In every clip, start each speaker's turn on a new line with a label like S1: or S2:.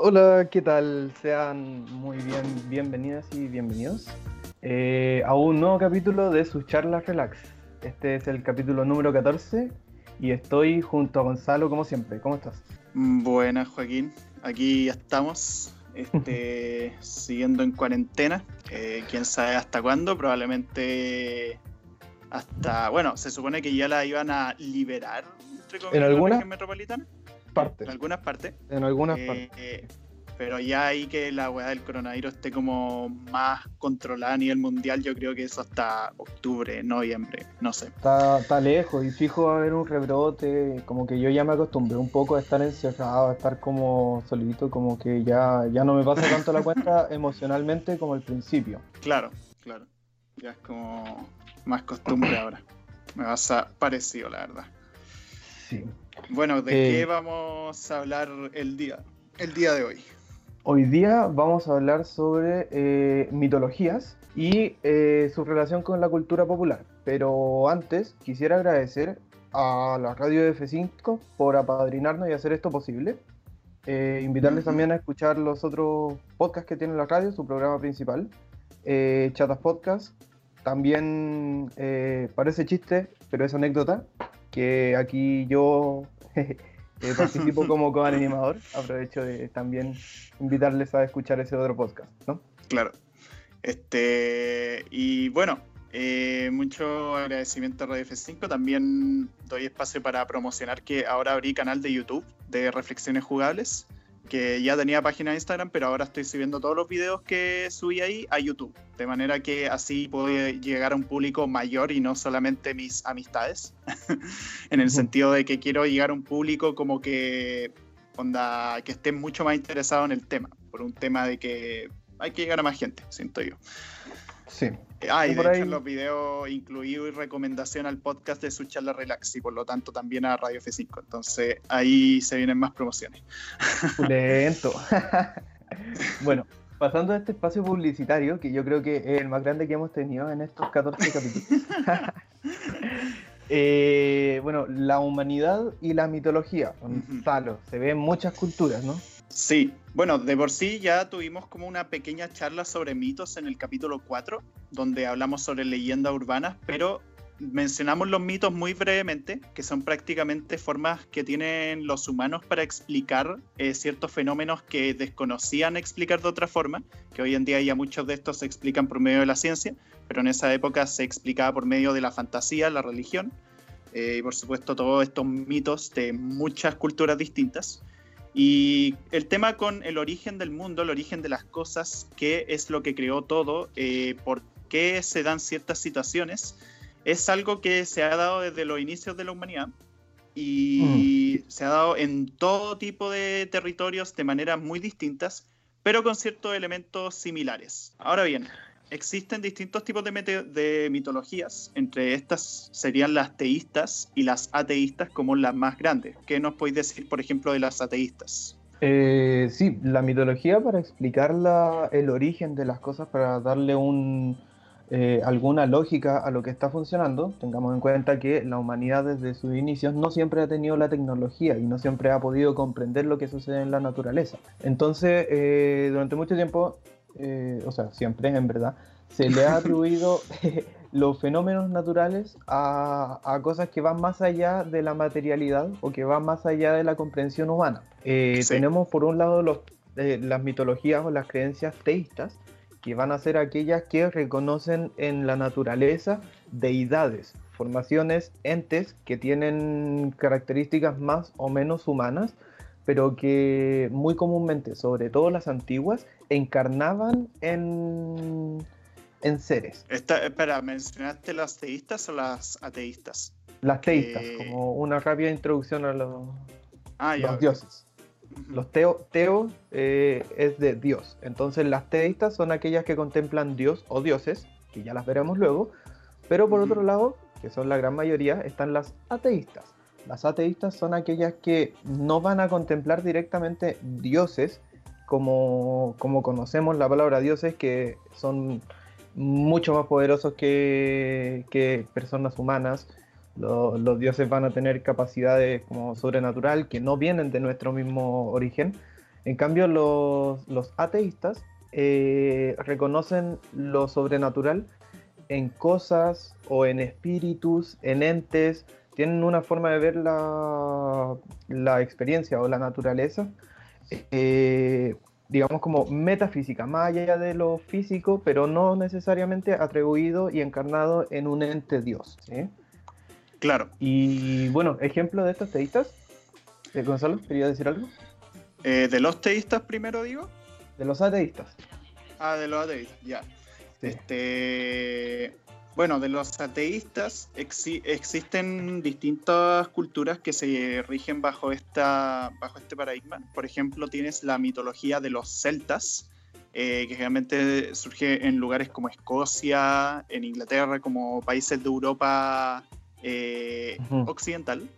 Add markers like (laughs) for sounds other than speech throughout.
S1: Hola, ¿qué tal? Sean muy bien, bienvenidas y bienvenidos eh, a un nuevo capítulo de sus charlas relax. Este es el capítulo número 14 y estoy junto a Gonzalo como siempre. ¿Cómo estás?
S2: Buenas, Joaquín. Aquí estamos, este, (laughs) siguiendo en cuarentena. Eh, quién sabe hasta cuándo, probablemente hasta, bueno, se supone que ya la iban a liberar, entre comillas,
S1: ¿En alguna?
S2: la región metropolitana.
S1: Parte.
S2: En algunas partes.
S1: En algunas
S2: Eh,
S1: partes.
S2: eh, pero ya ahí que la weá del coronavirus esté como más controlada a nivel mundial, yo creo que eso hasta octubre, noviembre, no sé.
S1: Está, está lejos y fijo va a haber un rebrote, como que yo ya me acostumbré un poco a estar encerrado, a estar como solito, como que ya, ya no me pasa tanto la cuenta (laughs) emocionalmente como al principio.
S2: Claro, claro. Ya es como más costumbre ahora. Me pasa parecido, la verdad.
S1: Sí.
S2: Bueno, ¿de
S1: Eh,
S2: qué vamos a hablar el día, el día de hoy?
S1: Hoy día vamos a hablar sobre eh, mitologías y eh, su relación con la cultura popular. Pero antes quisiera agradecer a la radio F5 por apadrinarnos y hacer esto posible. Invitarles también a escuchar los otros podcasts que tiene la radio, su programa principal, Chatas Podcast. También eh, parece chiste, pero es anécdota, que aquí yo (laughs) eh, participo como (laughs) co-animador. Aprovecho de también invitarles a escuchar ese otro podcast, ¿no?
S2: Claro. Este, y bueno, eh, mucho agradecimiento a Radio F5. También doy espacio para promocionar que ahora abrí canal de YouTube de reflexiones jugables, que ya tenía página de Instagram, pero ahora estoy subiendo todos los videos que subí ahí a YouTube, de manera que así puedo llegar a un público mayor y no solamente mis amistades, (laughs) en el sentido de que quiero llegar a un público como que onda que esté mucho más interesado en el tema, por un tema de que hay que llegar a más gente, siento yo.
S1: Sí.
S2: Ah, y
S1: Y
S2: de hecho
S1: ahí-
S2: en los videos incluí recomendación al podcast de su charla relax y por lo tanto también a Radio F5. Entonces ahí se vienen más promociones. (laughs)
S1: Lento. (laughs) bueno, pasando a este espacio publicitario, que yo creo que es el más grande que hemos tenido en estos 14 (laughs) capítulos. Eh, bueno, la humanidad y la mitología. Gonzalo, se ve en muchas culturas, ¿no?
S2: Sí, bueno, de por sí ya tuvimos como una pequeña charla sobre mitos en el capítulo 4, donde hablamos sobre leyendas urbanas, pero mencionamos los mitos muy brevemente, que son prácticamente formas que tienen los humanos para explicar eh, ciertos fenómenos que desconocían explicar de otra forma, que hoy en día ya muchos de estos se explican por medio de la ciencia, pero en esa época se explicaba por medio de la fantasía, la religión, eh, y por supuesto todos estos mitos de muchas culturas distintas. Y el tema con el origen del mundo, el origen de las cosas, qué es lo que creó todo, eh, por qué se dan ciertas situaciones, es algo que se ha dado desde los inicios de la humanidad y se ha dado en todo tipo de territorios de maneras muy distintas, pero con ciertos elementos similares. Ahora bien, existen distintos tipos de, mitologías, entre estas serían las teístas y las ateístas como las más grandes. ¿Qué nos podéis decir, por ejemplo, de las ateístas?
S1: Eh, sí, la mitología para explicar el origen de las cosas, para darle un, eh, alguna lógica a lo que está funcionando, tengamos en cuenta que la humanidad desde sus inicios no siempre ha tenido la tecnología y no siempre ha podido comprender lo que sucede en la naturaleza. Entonces, eh, durante mucho tiempo, eh, o sea, siempre en verdad, se le ha atribuido (laughs) los fenómenos naturales a, a cosas que van más allá de la materialidad o que van más allá de la comprensión humana. Eh,
S2: Sí.
S1: Tenemos por un lado los, eh, las mitologías o las creencias teístas, que van a ser aquellas que reconocen en la naturaleza deidades, formaciones, entes que tienen características más o menos humanas, pero que muy comúnmente, sobre todo las antiguas, encarnaban en, en seres.
S2: Esta, espera, ¿mencionaste las teístas o las ateístas?
S1: Las teístas,
S2: Eh,
S1: como una rápida introducción a los,
S2: Ah, ya.
S1: los dioses. Los teo, teo eh, es de Dios. Entonces las teístas son aquellas que contemplan Dios o dioses, que ya las veremos luego. Pero por otro lado, que son la gran mayoría, están las ateístas. Las ateístas son aquellas que no van a contemplar directamente dioses, como, como conocemos la palabra dioses, que son mucho más poderosos que, que personas humanas. los dioses van a tener capacidades como sobrenatural que no vienen de nuestro mismo origen. En cambio, los, los ateístas eh, reconocen lo sobrenatural en cosas o en espíritus, en entes, tienen una forma de ver la, la experiencia o la naturaleza, eh, digamos como metafísica, más allá de lo físico, pero no necesariamente atribuido y encarnado en un ente Dios.
S2: Claro.
S1: Y bueno, ejemplo de estos teístas. Eh, Gonzalo, ¿quería decir algo?
S2: Eh, ¿De los teístas primero digo?
S1: De los ateístas.
S2: Ah, de los ateístas, ya. Este, bueno, de los ateístas existen distintas culturas que se rigen bajo, esta, bajo este paradigma. Por ejemplo, tienes la mitología de los celtas, eh, que generalmente surge en lugares como Escocia, en Inglaterra, como países de Europa eh, occidental.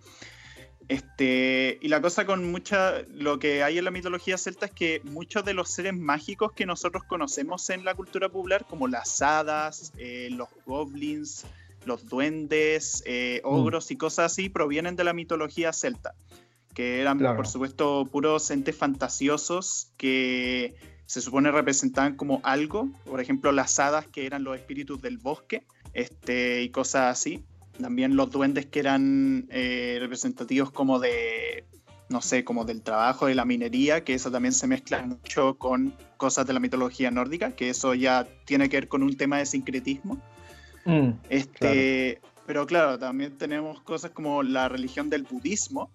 S2: Este, y la cosa con mucha, lo que hay en la mitología celta es que muchos de los seres mágicos que nosotros conocemos en la cultura popular, como las hadas, eh, los goblins, los duendes, eh, mm. ogros y cosas así, provienen de la mitología celta, que eran, por supuesto, puros entes fantasiosos que se supone representaban como algo, por ejemplo, las hadas que eran los espíritus del bosque, este, y cosas así también los duendes que eran eh, representativos como de, no sé, como del trabajo de la minería, que eso también se mezcla mucho con cosas de la mitología nórdica, que eso ya tiene que ver con un tema de sincretismo. Mm, este, Pero claro, también tenemos cosas como la religión del budismo,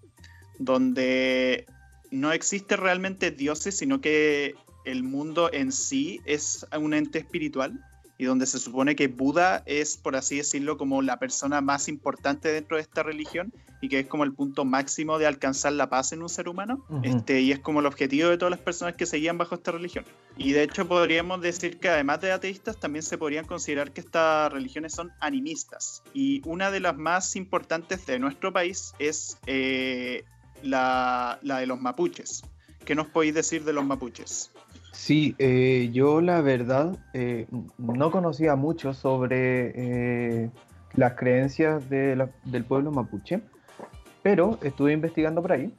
S2: donde no existe realmente dioses, sino que el mundo en sí es un ente espiritual y donde se supone que Buda es, por así decirlo, como la persona más importante dentro de esta religión y que es como el punto máximo de alcanzar la paz en un ser humano. este, y es como el objetivo de todas las personas que seguían bajo esta religión. Y de hecho podríamos decir que además de ateístas, también se podrían considerar que estas religiones son animistas. Y una de las más importantes de nuestro país es eh, la, la de los mapuches. ¿Qué nos podéis decir de los mapuches?
S1: Sí, eh, yo la verdad eh, no conocía mucho sobre eh, las creencias del pueblo mapuche, pero estuve investigando por ahí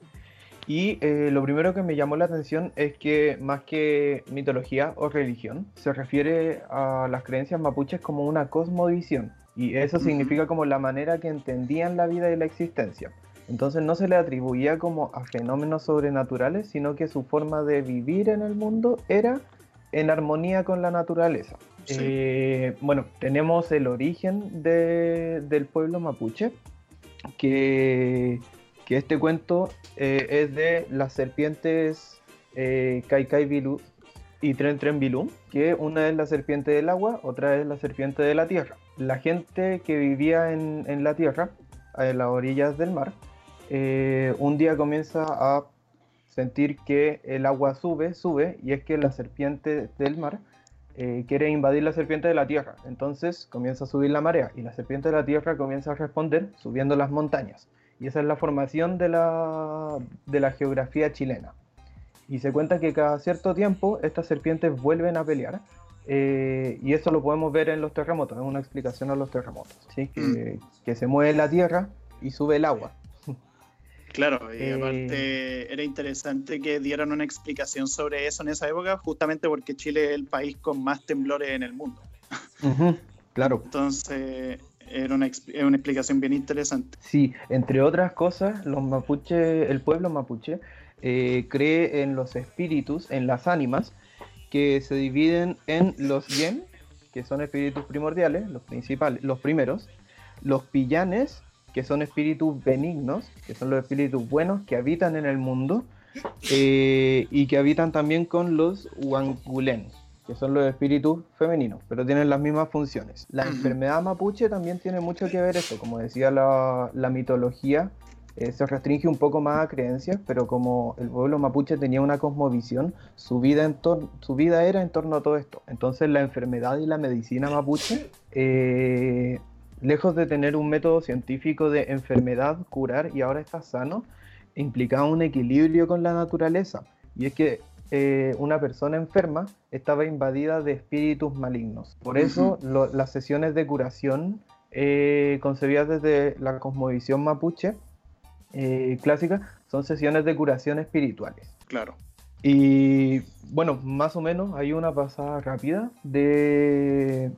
S1: y lo primero que me llamó la atención es que más que mitología o religión, se refiere a las creencias mapuches como una cosmovisión y eso significa como la manera que entendían la vida y la existencia. Entonces no se le atribuía como a fenómenos sobrenaturales, sino que su forma de vivir en el mundo era en armonía con la naturaleza. Eh, bueno, tenemos el origen del pueblo mapuche, que, este cuento eh, es de las serpientes eh, Kaikai Bilu y Tren Tren Bilú, que una es la serpiente del agua, otra es la serpiente de la tierra. La gente que vivía en, en la tierra, en las orillas del mar, eh, un día comienza a sentir que el agua sube, sube, y es que la serpiente del mar eh, quiere invadir la serpiente de la tierra. Entonces comienza a subir la marea y la serpiente de la tierra comienza a responder subiendo las montañas. Y esa es la formación de la, de la geografía chilena. Y se cuenta que cada cierto tiempo estas serpientes vuelven a pelear. Eh, y eso lo podemos ver en los terremotos, es una explicación a los terremotos. ¿sí? Que, mm. que se mueve la tierra y sube el agua.
S2: Claro, y aparte eh, era interesante que dieran una explicación sobre eso en esa época, justamente porque Chile es el país con más temblores en el mundo.
S1: claro.
S2: Entonces, era una, una, explicación bien interesante.
S1: Sí, entre otras cosas, los mapuche, el pueblo mapuche eh, cree en los espíritus, en las ánimas, que se dividen en los yen, que son espíritus primordiales, los principales, los primeros, los pillanes, que son espíritus benignos, que son los espíritus buenos que habitan en el mundo eh, y que habitan también con los wangulen, que son los espíritus femeninos, pero tienen las mismas funciones. La enfermedad mapuche también tiene mucho que ver eso, como decía la, mitología, eh, se restringe un poco más a creencias, pero como el pueblo mapuche tenía una cosmovisión, su vida, en su vida era en torno a todo esto. Entonces la enfermedad y la medicina mapuche eh, lejos de tener un método científico de enfermedad, curar y ahora está sano, implicaba un equilibrio con la naturaleza. Y es que eh, una persona enferma estaba invadida de espíritus malignos. Por eso las sesiones de curación eh, concebidas desde la cosmovisión mapuche eh, clásica son sesiones de curación espirituales.
S2: Claro.
S1: Y bueno, más o menos hay una pasada rápida de,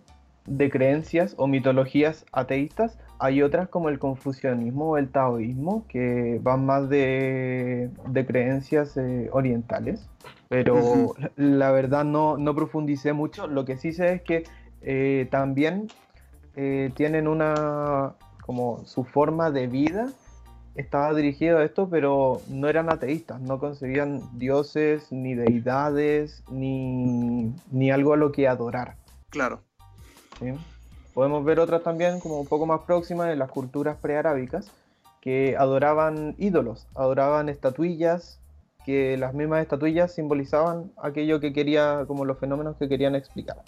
S1: de creencias o mitologías ateístas. Hay otras como el confucianismo o el taoísmo que van más de, de creencias eh, orientales. Pero la verdad no, no, profundicé mucho. Lo que sí sé es que eh, también eh, tienen una como su forma de vida estaba dirigido a esto, pero no eran ateístas, no concebían dioses, ni deidades, ni, ni algo a lo que adorar.
S2: Claro.
S1: Podemos ver otras también, como un poco más próximas, en las culturas prearábicas, que adoraban ídolos, adoraban estatuillas, que las mismas estatuillas simbolizaban aquello que quería, como los fenómenos que querían explicar.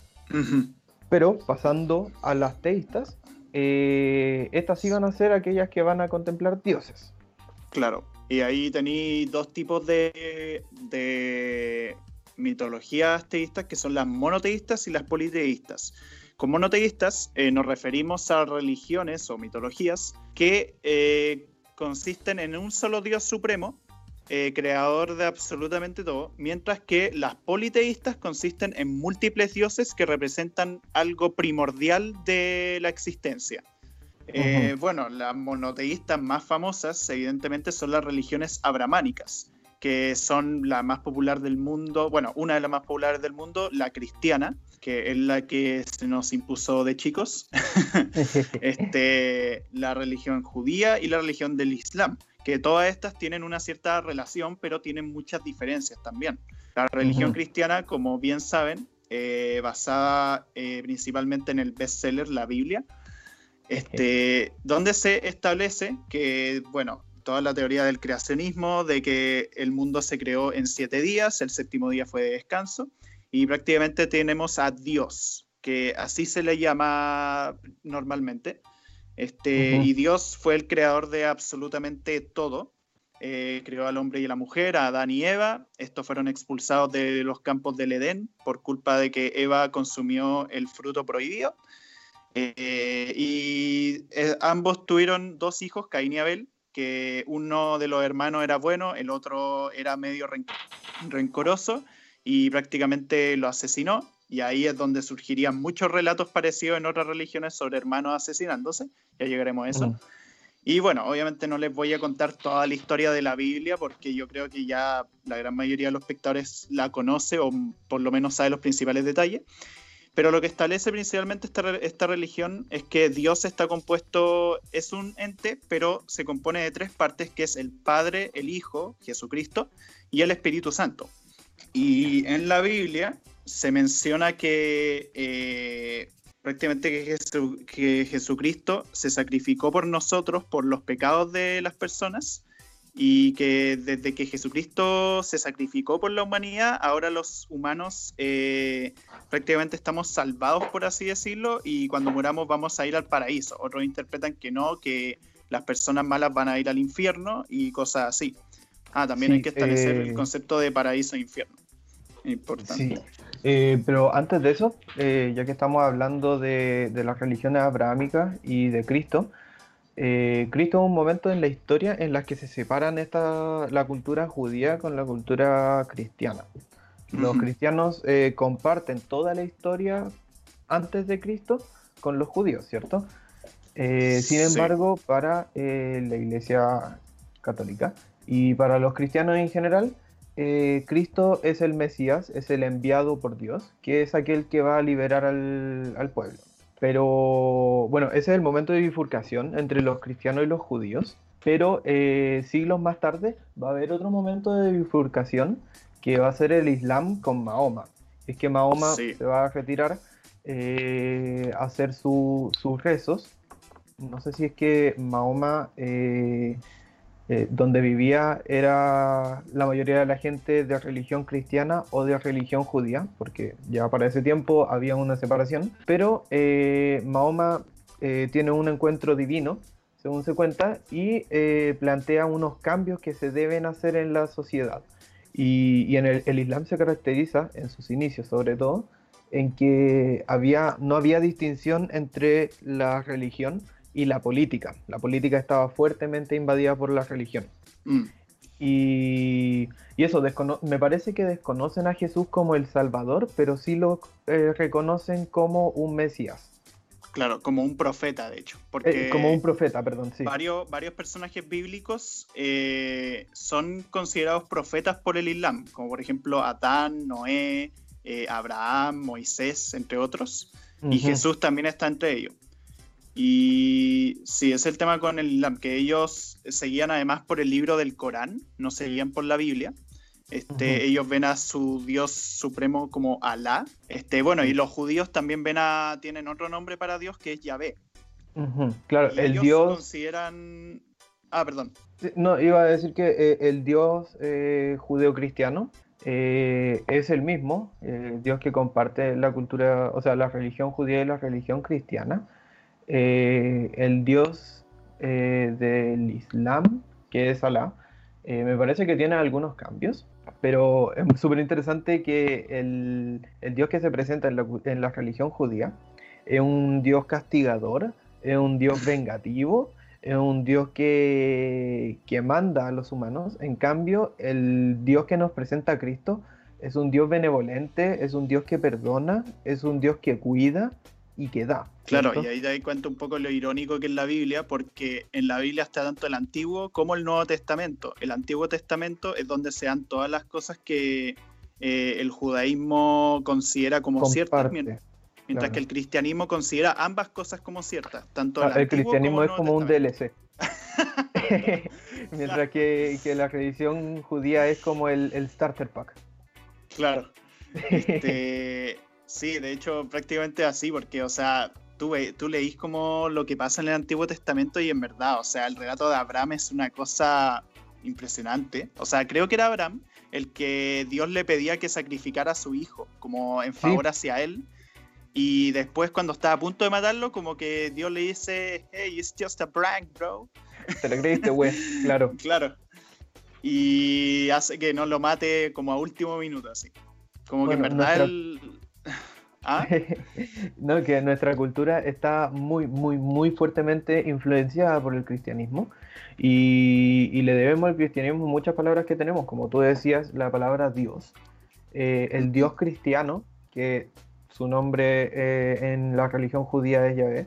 S1: Pero pasando a las teístas, eh, estas iban a ser aquellas que van a contemplar dioses.
S2: Claro, y ahí tenéis dos tipos de, de mitologías teístas que son las monoteístas y las politeístas. Con monoteístas eh, nos referimos a religiones o mitologías que eh, consisten en un solo Dios supremo eh, creador de absolutamente todo, mientras que las politeístas consisten en múltiples dioses que representan algo primordial de la existencia. Eh, bueno, las monoteístas más famosas, evidentemente, son las religiones abramánicas, que son la más popular del mundo, bueno, una de las más populares del mundo, la cristiana, que es la que se nos impuso de chicos, (laughs) este, la religión judía y la religión del Islam que todas estas tienen una cierta relación, pero tienen muchas diferencias también. La religión cristiana, como bien saben, eh, basada eh, principalmente en el bestseller La Biblia, este, donde se establece que, bueno, toda la teoría del creacionismo, de que el mundo se creó en siete días, el séptimo día fue de descanso, y prácticamente tenemos a Dios, que así se le llama normalmente, este, Y Dios fue el creador de absolutamente todo. Eh, creó al hombre y a la mujer, a Adán y Eva. Estos fueron expulsados de los campos del Edén por culpa de que Eva consumió el fruto prohibido. Eh, y eh, ambos tuvieron dos hijos, Caín y Abel, que uno de los hermanos era bueno, el otro era medio rencoroso y prácticamente lo asesinó. Y ahí es donde surgirían muchos relatos parecidos en otras religiones sobre hermanos asesinándose. Ya llegaremos a eso. Y bueno, obviamente no les voy a contar toda la historia de la Biblia porque yo creo que ya la gran mayoría de los espectadores la conoce o por lo menos sabe los principales detalles. Pero lo que establece principalmente esta, esta religión es que Dios está compuesto, es un ente, pero se compone de tres partes, que es el Padre, el Hijo, Jesucristo, y el Espíritu Santo. Y en la Biblia se menciona que eh, prácticamente que, Jesucristo se sacrificó por nosotros, por los pecados de las personas, y que desde que Jesucristo se sacrificó por la humanidad, ahora los humanos eh, prácticamente estamos salvados, por así decirlo, y cuando muramos vamos a ir al paraíso. Otros interpretan que no, que las personas malas van a ir al infierno y cosas así. Ah, también hay que establecer el eh, concepto de paraíso e infierno. Importante.
S1: Sí. Eh, pero antes de eso, eh, ya que estamos hablando de, las religiones abrahámicas y de Cristo, eh, Cristo es un momento en la historia en la que se separan esta, la cultura judía con la cultura cristiana. Los cristianos comparten toda la historia antes de Cristo con los judíos, ¿cierto? sin embargo, para la Iglesia católica y para los cristianos en general, eh, Cristo es el Mesías, es el enviado por Dios, que es aquel que va a liberar al, pueblo. Pero bueno, ese es el momento de bifurcación entre los cristianos y los judíos. Pero eh, siglos más tarde va a haber otro momento de bifurcación que va a ser el Islam con Mahoma. Es que Mahoma se va a retirar eh, a hacer sus rezos. No sé si es que Mahoma eh, donde vivía era la mayoría de la gente de religión cristiana o de religión judía, porque ya para ese tiempo había una separación, pero eh, Mahoma eh, tiene un encuentro divino, según se cuenta, y plantea unos cambios que se deben hacer en la sociedad. Y, en el, Islam se caracteriza, en sus inicios sobre todo, en que había, no había distinción entre la religión y la política. La política estaba fuertemente invadida por la religión. Mm. Y, eso, me parece que desconocen a Jesús como el Salvador, pero sí lo eh, reconocen como un Mesías.
S2: Claro, como un profeta, de hecho. Porque
S1: eh, como un profeta, perdón, sí.
S2: Varios, varios personajes bíblicos eh, son considerados profetas por el Islam, como por ejemplo Adán, Noé, Abraham, Moisés, entre otros. Y Jesús también está entre ellos. Y sí, es el tema con el Islam, que ellos seguían además por el libro del Corán, no seguían por la Biblia. Este, Ellos ven a su Dios supremo como Alá. Este, bueno, y los judíos también ven a, tienen otro nombre para Dios que es Yahvé.
S1: Claro, el ellos Dios.
S2: consideran. Ah, perdón.
S1: No, iba a decir que eh, el Dios eh, judeo-cristiano eh, es el mismo, el Dios que comparte la cultura, o sea, la religión judía y la religión cristiana. Eh, el dios eh, del Islam, que es Alá, eh, me parece que tiene algunos cambios, pero es (laughs) súper interesante que el, dios que se presenta en la, religión judía es un dios castigador, es un dios vengativo, es un dios que, que manda a los humanos. En cambio, el dios que nos presenta a Cristo es un dios benevolente, es un dios que perdona, es un dios que cuida, y que da.
S2: Claro, y ahí te das cuenta un poco lo irónico que es la Biblia, porque en la Biblia está tanto el Antiguo como el Nuevo Testamento. El Antiguo Testamento es donde se dan todas las cosas que eh, el judaísmo considera como ciertas, mientras, que el cristianismo considera ambas cosas como ciertas. Tanto
S1: el, cristianismo es como un DLC. (laughs) (laughs) mientras que, la religión judía es como el, el starter pack.
S2: Claro. (laughs) Este, Sí, de hecho, prácticamente así, porque, o sea, tú, tú leís como lo que pasa en el Antiguo Testamento y en verdad, o sea, el relato de Abraham es una cosa impresionante. O sea, creo que era Abraham el que Dios le pedía que sacrificara a su hijo, como en favor hacia él. Y después, cuando estaba a punto de matarlo, como que Dios le dice, hey, it's just a prank, bro.
S1: Te lo creíste, güey, (laughs) claro.
S2: claro. Y hace que no lo mate como a último minuto, así. Como que en verdad él
S1: ¿Ah? (laughs) no, que nuestra cultura está muy, muy, muy fuertemente influenciada por el cristianismo y, le debemos al cristianismo muchas palabras que tenemos, como tú decías, la palabra Dios. Eh, el Dios cristiano, que su nombre eh, en la religión judía es Yahvé,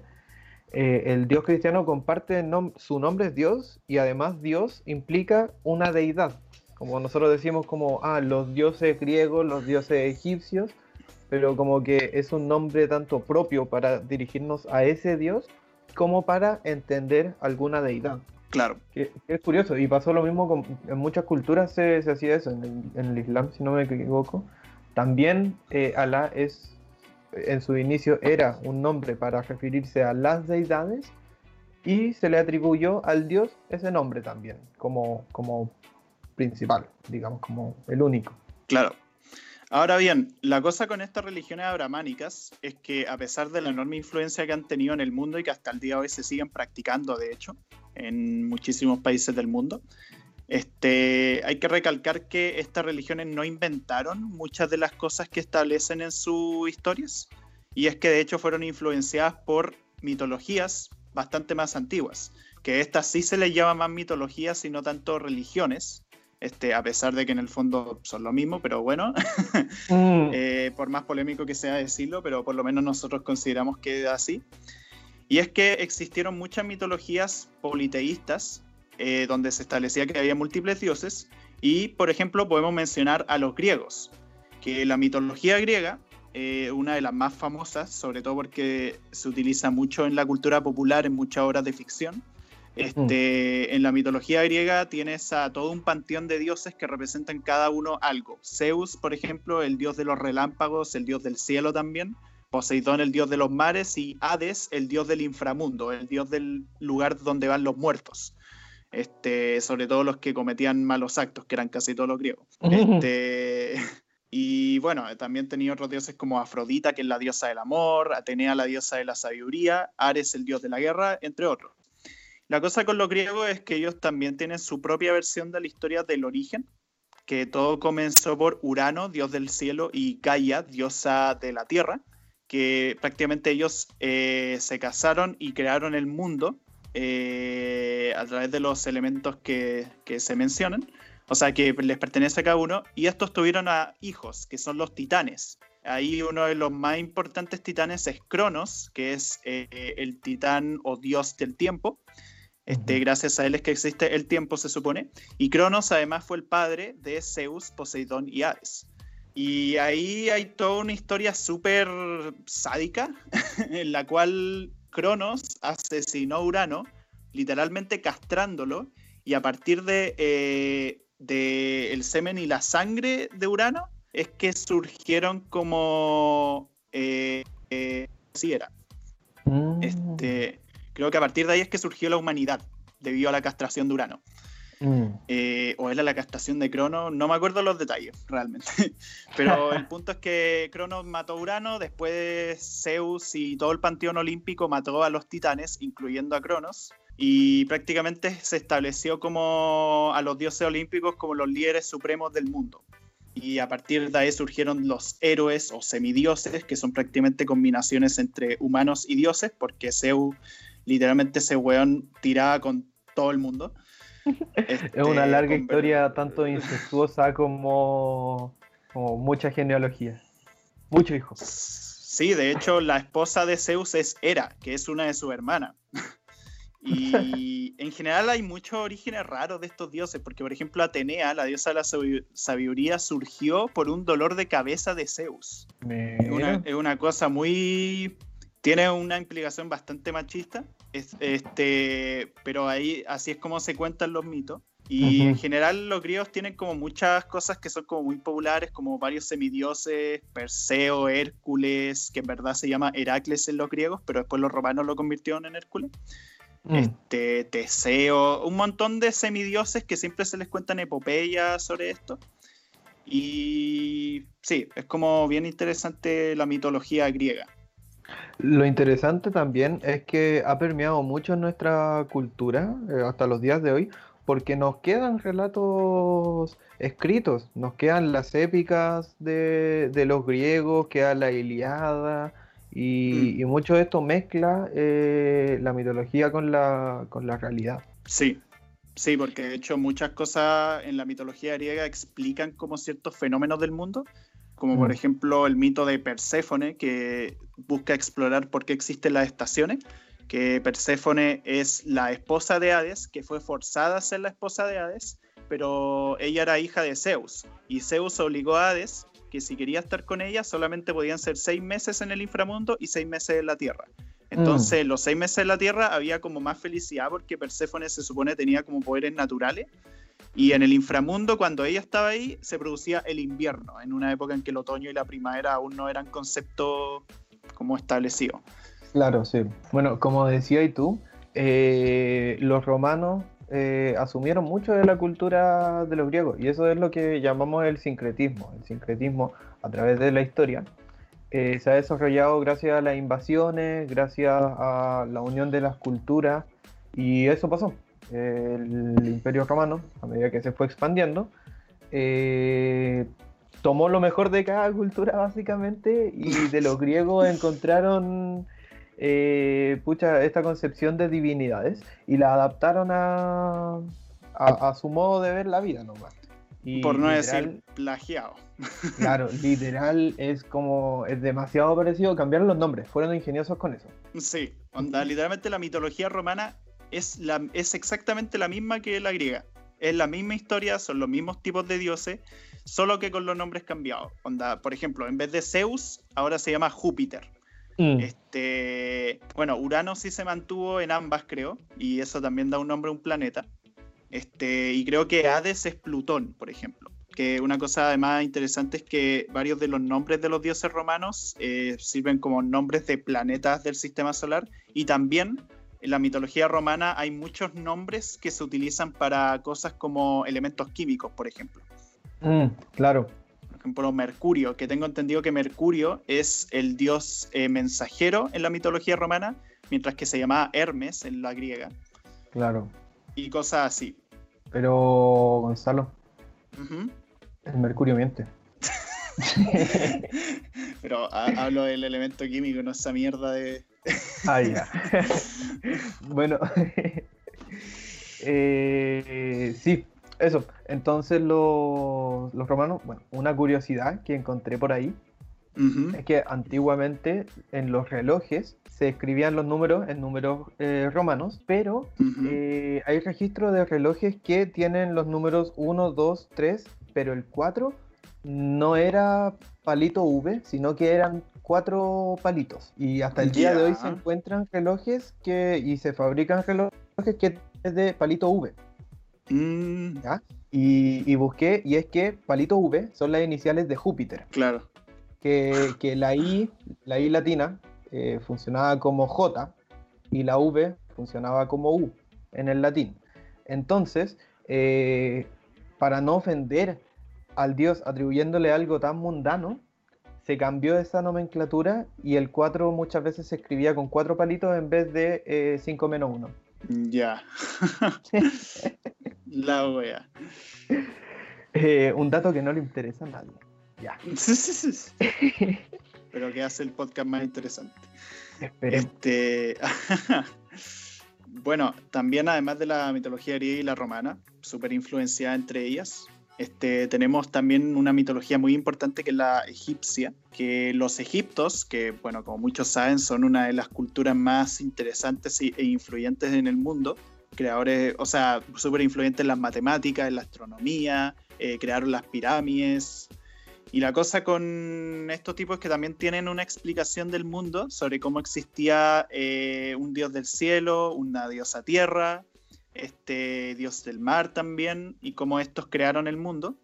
S1: eh, el Dios cristiano comparte su nombre es Dios y además Dios implica una deidad. Como nosotros decimos como, ah, los dioses griegos, los dioses egipcios, pero como que es un nombre tanto propio para dirigirnos a ese Dios como para entender alguna deidad.
S2: Claro.
S1: Que, es curioso, y pasó lo mismo con, en muchas culturas se, hacía eso, en el, Islam, si no me equivoco. También eh, Alá es, en su inicio era un nombre para referirse a las deidades y se le atribuyó al Dios ese nombre también, como, como principal, digamos, como el único.
S2: Claro, Ahora bien, la cosa con estas religiones abramánicas es que a pesar de la enorme influencia que han tenido en el mundo y que hasta el día de hoy se siguen practicando, de hecho, en muchísimos países del mundo, este, hay que recalcar que estas religiones no inventaron muchas de las cosas que establecen en sus historias, y es que de hecho fueron influenciadas por mitologías bastante más antiguas, que estas sí se les llama más mitologías y no tanto religiones, este, a pesar de que en el fondo son lo mismo, pero bueno, (laughs) mm. eh, por más polémico que sea decirlo, pero por lo menos nosotros consideramos que es así. Y es que existieron muchas mitologías politeístas eh, donde se establecía que había múltiples dioses y, por ejemplo, podemos mencionar a los griegos, que la mitología griega, eh, una de las más famosas, sobre todo porque se utiliza mucho en la cultura popular, en muchas obras de ficción, este, En la mitología griega tienes a todo un panteón de dioses que representan cada uno algo. Zeus, por ejemplo, el dios de los relámpagos, el dios del cielo también. Poseidón, el dios de los mares. Y Hades, el dios del inframundo, el dios del lugar donde van los muertos. Este, sobre todo los que cometían malos actos, que eran casi todos los griegos. Este, (laughs) y bueno, también tenía otros dioses como Afrodita, que es la diosa del amor, Atenea, la diosa de la sabiduría, Ares, el dios de la guerra, entre otros. La cosa con los griegos es que ellos también tienen su propia versión de la historia del origen, que todo comenzó por Urano, dios del cielo, y Gaia, diosa de la tierra, que prácticamente ellos eh, se casaron y crearon el mundo eh, a través de los elementos que, se mencionan, o sea, que les pertenece a cada uno, y estos tuvieron a hijos, que son los titanes. Ahí uno de los más importantes titanes es Cronos, que es eh, el titán o dios del tiempo. Este, gracias a él es que existe el tiempo, se supone. Y Cronos además fue el padre de Zeus, Poseidón y Hades. Y ahí hay toda una historia súper sádica, (laughs) en la cual Cronos asesinó a Urano, literalmente castrándolo, y a partir de, eh, de el semen y la sangre de Urano, es que surgieron como eh, eh era. Mm. Este, creo que a partir de ahí es que surgió la humanidad, debido a la castración de Urano. Mm. Eh, o era la castración de Crono, no me acuerdo los detalles realmente. (laughs) Pero (laughs) el punto es que Crono mató a Urano, después Zeus y todo el panteón olímpico mató a los titanes, incluyendo a Cronos. Y prácticamente se estableció como a los dioses olímpicos como los líderes supremos del mundo y a partir de ahí surgieron los héroes o semidioses, que son prácticamente combinaciones entre humanos y dioses, porque Zeus literalmente ese weón tiraba con todo el mundo. (laughs)
S1: es una este, larga historia tanto incestuosa como, como mucha genealogía. Muchos hijos.
S2: Sí, de hecho la esposa de Zeus es Hera, que es una de sus hermanas. (laughs) Y en general hay muchos orígenes raros de estos dioses, porque por ejemplo Atenea, la diosa de la sabiduría, surgió por un dolor de cabeza de Zeus. Es una, cosa muy... Tiene una implicación bastante machista, este, pero ahí así es como se cuentan los mitos. Y en general los griegos tienen como muchas cosas que son como muy populares, como varios semidioses, Perseo, Hércules, que en verdad se llama Heracles en los griegos, pero después los romanos lo convirtieron en Hércules. Mm. este, Teseo, un montón de semidioses que siempre se les cuentan epopeyas sobre esto. Y sí, es como bien interesante la mitología griega.
S1: Lo interesante también es que ha permeado mucho nuestra cultura eh, hasta los días de hoy, porque nos quedan relatos escritos, nos quedan las épicas de, de los griegos, queda la Iliada, Mm. Y, mucho de esto mezcla eh, la mitología con la, con la realidad.
S2: Sí, sí, porque de hecho muchas cosas en la mitología griega explican como ciertos fenómenos del mundo, como por mm. ejemplo el mito de Perséfone, que busca explorar por qué existen las estaciones, que Perséfone es la esposa de Hades, que fue forzada a ser la esposa de Hades, pero ella era hija de Zeus, y Zeus obligó a Hades que si quería estar con ella solamente podían ser seis meses en el inframundo y seis meses en la Tierra. Entonces, mm. los seis meses en la Tierra había como más felicidad porque Perséfone se supone tenía como poderes naturales. Y en el inframundo, cuando ella estaba ahí, se producía el invierno, en una época en que el otoño y la primavera aún no eran conceptos como establecidos.
S1: Claro, sí. Bueno, como decía y tú, eh, los romanos eh, asumieron mucho de la cultura de los griegos y eso es lo que llamamos el sincretismo. El sincretismo a través de la historia eh, se ha desarrollado gracias a las invasiones, gracias a la unión de las culturas y eso pasó. El imperio romano, a medida que se fue expandiendo, eh, tomó lo mejor de cada cultura básicamente y de los griegos encontraron eh, pucha, esta concepción de divinidades y la adaptaron a, a, su modo de ver la vida nomás.
S2: Y Por no decir plagiado.
S1: Claro, (laughs) literal es como, es demasiado parecido, cambiaron los nombres, fueron ingeniosos con eso.
S2: Sí, onda, literalmente la mitología romana es, la, es exactamente la misma que la griega. Es la misma historia, son los mismos tipos de dioses, solo que con los nombres cambiados. Onda, por ejemplo, en vez de Zeus, ahora se llama Júpiter. Mm. Este, bueno, Urano sí se mantuvo en ambas, creo, y eso también da un nombre a un planeta. Este, y creo que Hades es Plutón, por ejemplo. Que una cosa además interesante es que varios de los nombres de los dioses romanos eh, sirven como nombres de planetas del sistema solar y también en la mitología romana hay muchos nombres que se utilizan para cosas como elementos químicos, por ejemplo.
S1: Mm, claro
S2: ejemplo, Mercurio, que tengo entendido que Mercurio es el dios eh, mensajero en la mitología romana, mientras que se llamaba Hermes en la griega.
S1: Claro.
S2: Y cosas así.
S1: Pero, Gonzalo, El mercurio miente. (laughs)
S2: Pero hablo del elemento químico, no esa mierda de.
S1: Ah, ya. (laughs) bueno. (laughs) Eh, sí, eso. Entonces los, romanos, bueno, una curiosidad que encontré por ahí es que antiguamente en los relojes se escribían los números en números eh, romanos, pero eh, hay registros de relojes que tienen los números 1, 2, 3, pero el 4 no era palito V, sino que eran cuatro palitos. Y hasta el día de hoy se encuentran relojes que y se fabrican relojes que es de palito V. Mm. Y, busqué, y es que palito V son las iniciales de Júpiter.
S2: Claro.
S1: Que, la I, la I latina, eh, funcionaba como J y la V funcionaba como U en el latín. Entonces, eh, para no ofender al dios atribuyéndole algo tan mundano, se cambió esa nomenclatura y el 4 muchas veces se escribía con cuatro palitos en vez de 5 eh, menos 1.
S2: Ya. (laughs) La wea.
S1: Eh, un dato que no le interesa a nadie. Ya. (laughs)
S2: Pero que hace el podcast más interesante.
S1: Esperemos.
S2: Este... (laughs) bueno, también además de la mitología griega y la romana, súper influenciada entre ellas, este, tenemos también una mitología muy importante que es la egipcia, que los egiptos, que bueno, como muchos saben, son una de las culturas más interesantes e influyentes en el mundo, creadores, o sea, súper influyentes en las matemáticas, en la astronomía, eh, crearon las pirámides. Y la cosa con estos tipos es que también tienen una explicación del mundo sobre cómo existía eh, un dios del cielo, una diosa tierra, este dios del mar también, y cómo estos crearon el mundo.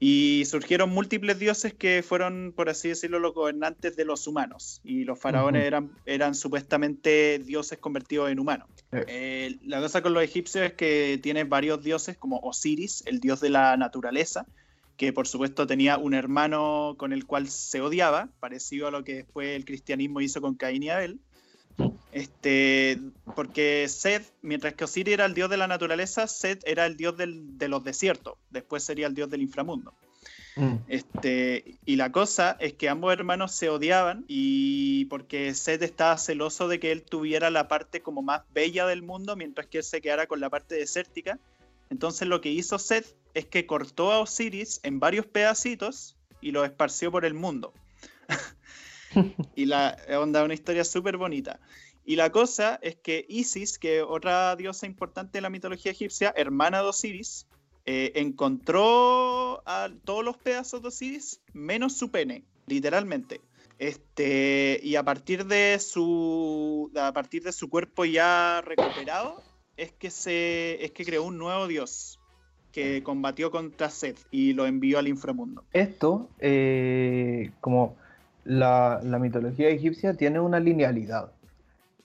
S2: Y surgieron múltiples dioses que fueron, por así decirlo, los gobernantes de los humanos. Y los faraones eran, eran supuestamente dioses convertidos en humanos. Eh, la cosa con los egipcios es que tienen varios dioses, como Osiris, el dios de la naturaleza, que por supuesto tenía un hermano con el cual se odiaba, parecido a lo que después el cristianismo hizo con Caín y Abel. Este, porque Seth, mientras que Osiris era el dios de la naturaleza, Seth era el dios de los desiertos, después sería el dios del inframundo. Mm. Este, y la cosa es que ambos hermanos se odiaban y porque Seth estaba celoso de que él tuviera la parte como más bella del mundo, mientras que él se quedara con la parte desértica. Entonces lo que hizo Seth es que cortó a Osiris en varios pedacitos y lo esparció por el mundo. (laughs) y la onda, una historia súper bonita. Y la cosa es que Isis, que otra diosa importante de la mitología egipcia, hermana de Osiris, eh, encontró a todos los pedazos de Osiris menos su pene, literalmente. Este, y a partir de su a partir de su cuerpo ya recuperado es que se es que creó un nuevo dios que combatió contra Seth y lo envió al inframundo.
S1: Esto, eh, como la, mitología egipcia tiene una linealidad.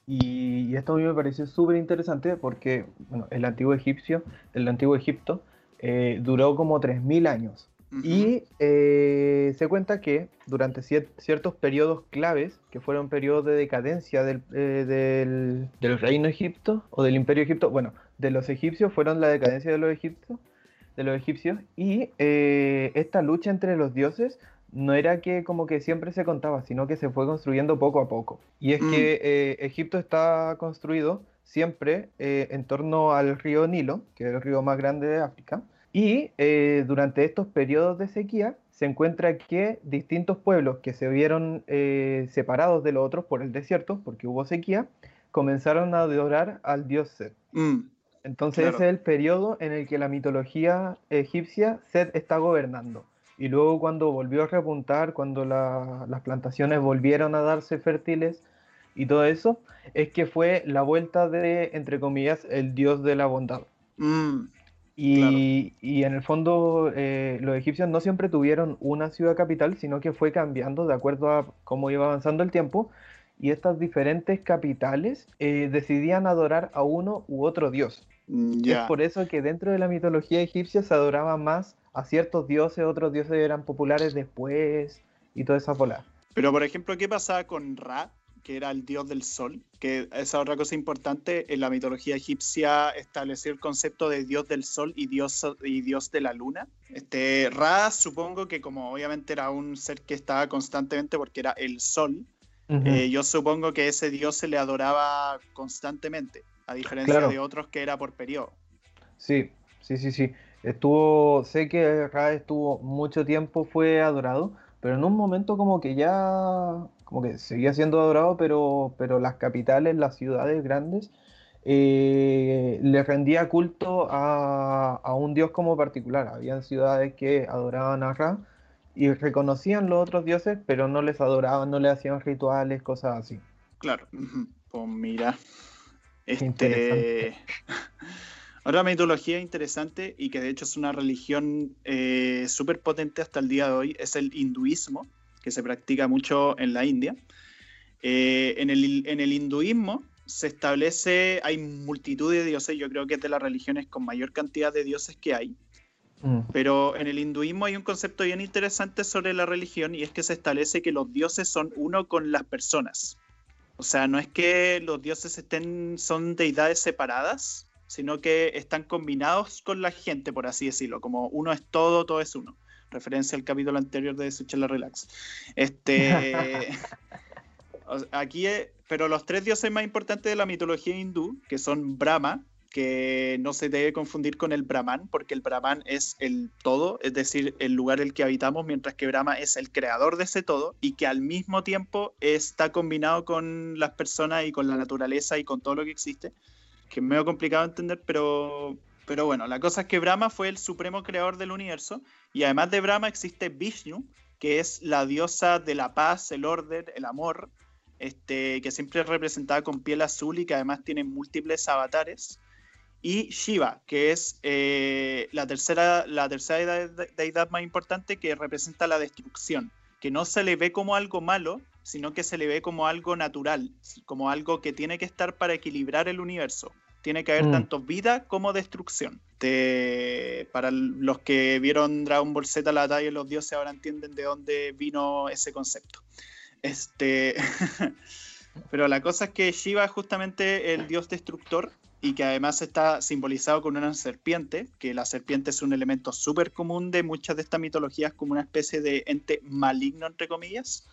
S1: Y, esto a mí me pareció súper interesante porque bueno, el antiguo egipcio, el antiguo Egipto, eh, duró como 3.000 años. Y eh, se cuenta que durante ciertos periodos claves, que fueron periodos de decadencia del, eh, del, reino Egipto o del imperio Egipto, bueno, de los egipcios fueron la decadencia de los egipcios, de los egipcios y esta lucha entre los dioses no era que como que siempre se contaba, sino que se fue construyendo poco a poco. Y es que mm. eh, Egipto está construido siempre eh, en torno al río Nilo, que es el río más grande de África, y eh, durante estos periodos de sequía se encuentra que distintos pueblos que se vieron separados de los otros por el desierto, porque hubo sequía, comenzaron a adorar al dios Set. Mm, Entonces ese es el periodo en el que la mitología egipcia Set está gobernando. Y luego cuando volvió a repuntar, cuando las plantaciones volvieron a darse fértiles y todo eso, es que fue la vuelta de, entre comillas, el dios de la bondad. Mm, y, y, en el fondo eh, los egipcios no siempre tuvieron una ciudad capital, sino que fue cambiando de acuerdo a cómo iba avanzando el tiempo. Y estas diferentes capitales eh, decidían adorar a uno u otro dios. Mm, es por eso que dentro de la mitología egipcia se adoraba más a ciertos dioses, otros dioses eran populares después y toda esa bola.
S2: Pero por ejemplo, ¿qué pasaba con Ra? que era el dios del sol, que esa otra cosa importante, en la mitología egipcia estableció el concepto de dios del sol y dios, y dios de la luna. Este, Ra supongo que como obviamente era un ser que estaba constantemente porque era el sol, eh, yo supongo que ese dios se le adoraba constantemente, a diferencia de otros que era por periodo.
S1: Sí, sí, sí, sí. Estuvo, sé que Ra estuvo mucho tiempo, fue adorado, pero en un momento como que ya, como que seguía siendo adorado, pero, pero las capitales, las ciudades grandes, eh, le rendía culto a, un dios como particular. Habían ciudades que adoraban a Ra y reconocían los otros dioses, pero no les adoraban, no le hacían rituales, cosas así.
S2: Claro, pues mira, este... Otra mitología interesante y que de hecho es una religión eh, súper potente hasta el día de hoy es el hinduismo, que se practica mucho en la India. Eh, en, el, en, el, hinduismo se establece, hay multitud de dioses, yo creo que es de las religiones con mayor cantidad de dioses que hay. Mm. Pero en el hinduismo hay un concepto bien interesante sobre la religión y es que se establece que los dioses son uno con las personas. O sea, no es que los dioses estén, son deidades separadas, sino que están combinados con la gente, por así decirlo, como uno es todo, todo es uno. Referencia al capítulo anterior de Suchela Relax. Este, (laughs) aquí, pero los tres dioses más importantes de la mitología hindú, que son Brahma, que no se debe confundir con el Brahman, porque el Brahman es el todo, es decir, el lugar en el que habitamos, mientras que Brahma es el creador de ese todo y que al mismo tiempo está combinado con las personas y con la naturaleza y con todo lo que existe que es medio complicado de entender, pero, pero bueno, la cosa es que Brahma fue el supremo creador del universo y además de Brahma existe Vishnu, que es la diosa de la paz, el orden, el amor, este, que siempre es representada con piel azul y que además tiene múltiples avatares. Y Shiva, que es eh, la tercera, la tercera deidad más importante que representa la destrucción, que no se le ve como algo malo, sino que se le ve como algo natural, como algo que tiene que estar para equilibrar el universo. Tiene que haber mm. tanto vida como destrucción. para los que vieron Dragon Ball Z, la batalla de los dioses, ahora entienden de dónde vino ese concepto. Este, (laughs) pero la cosa es que Shiva es justamente el dios destructor y que además está simbolizado con una serpiente, que la serpiente es un elemento súper común de muchas de estas mitologías como una especie de ente maligno, entre comillas.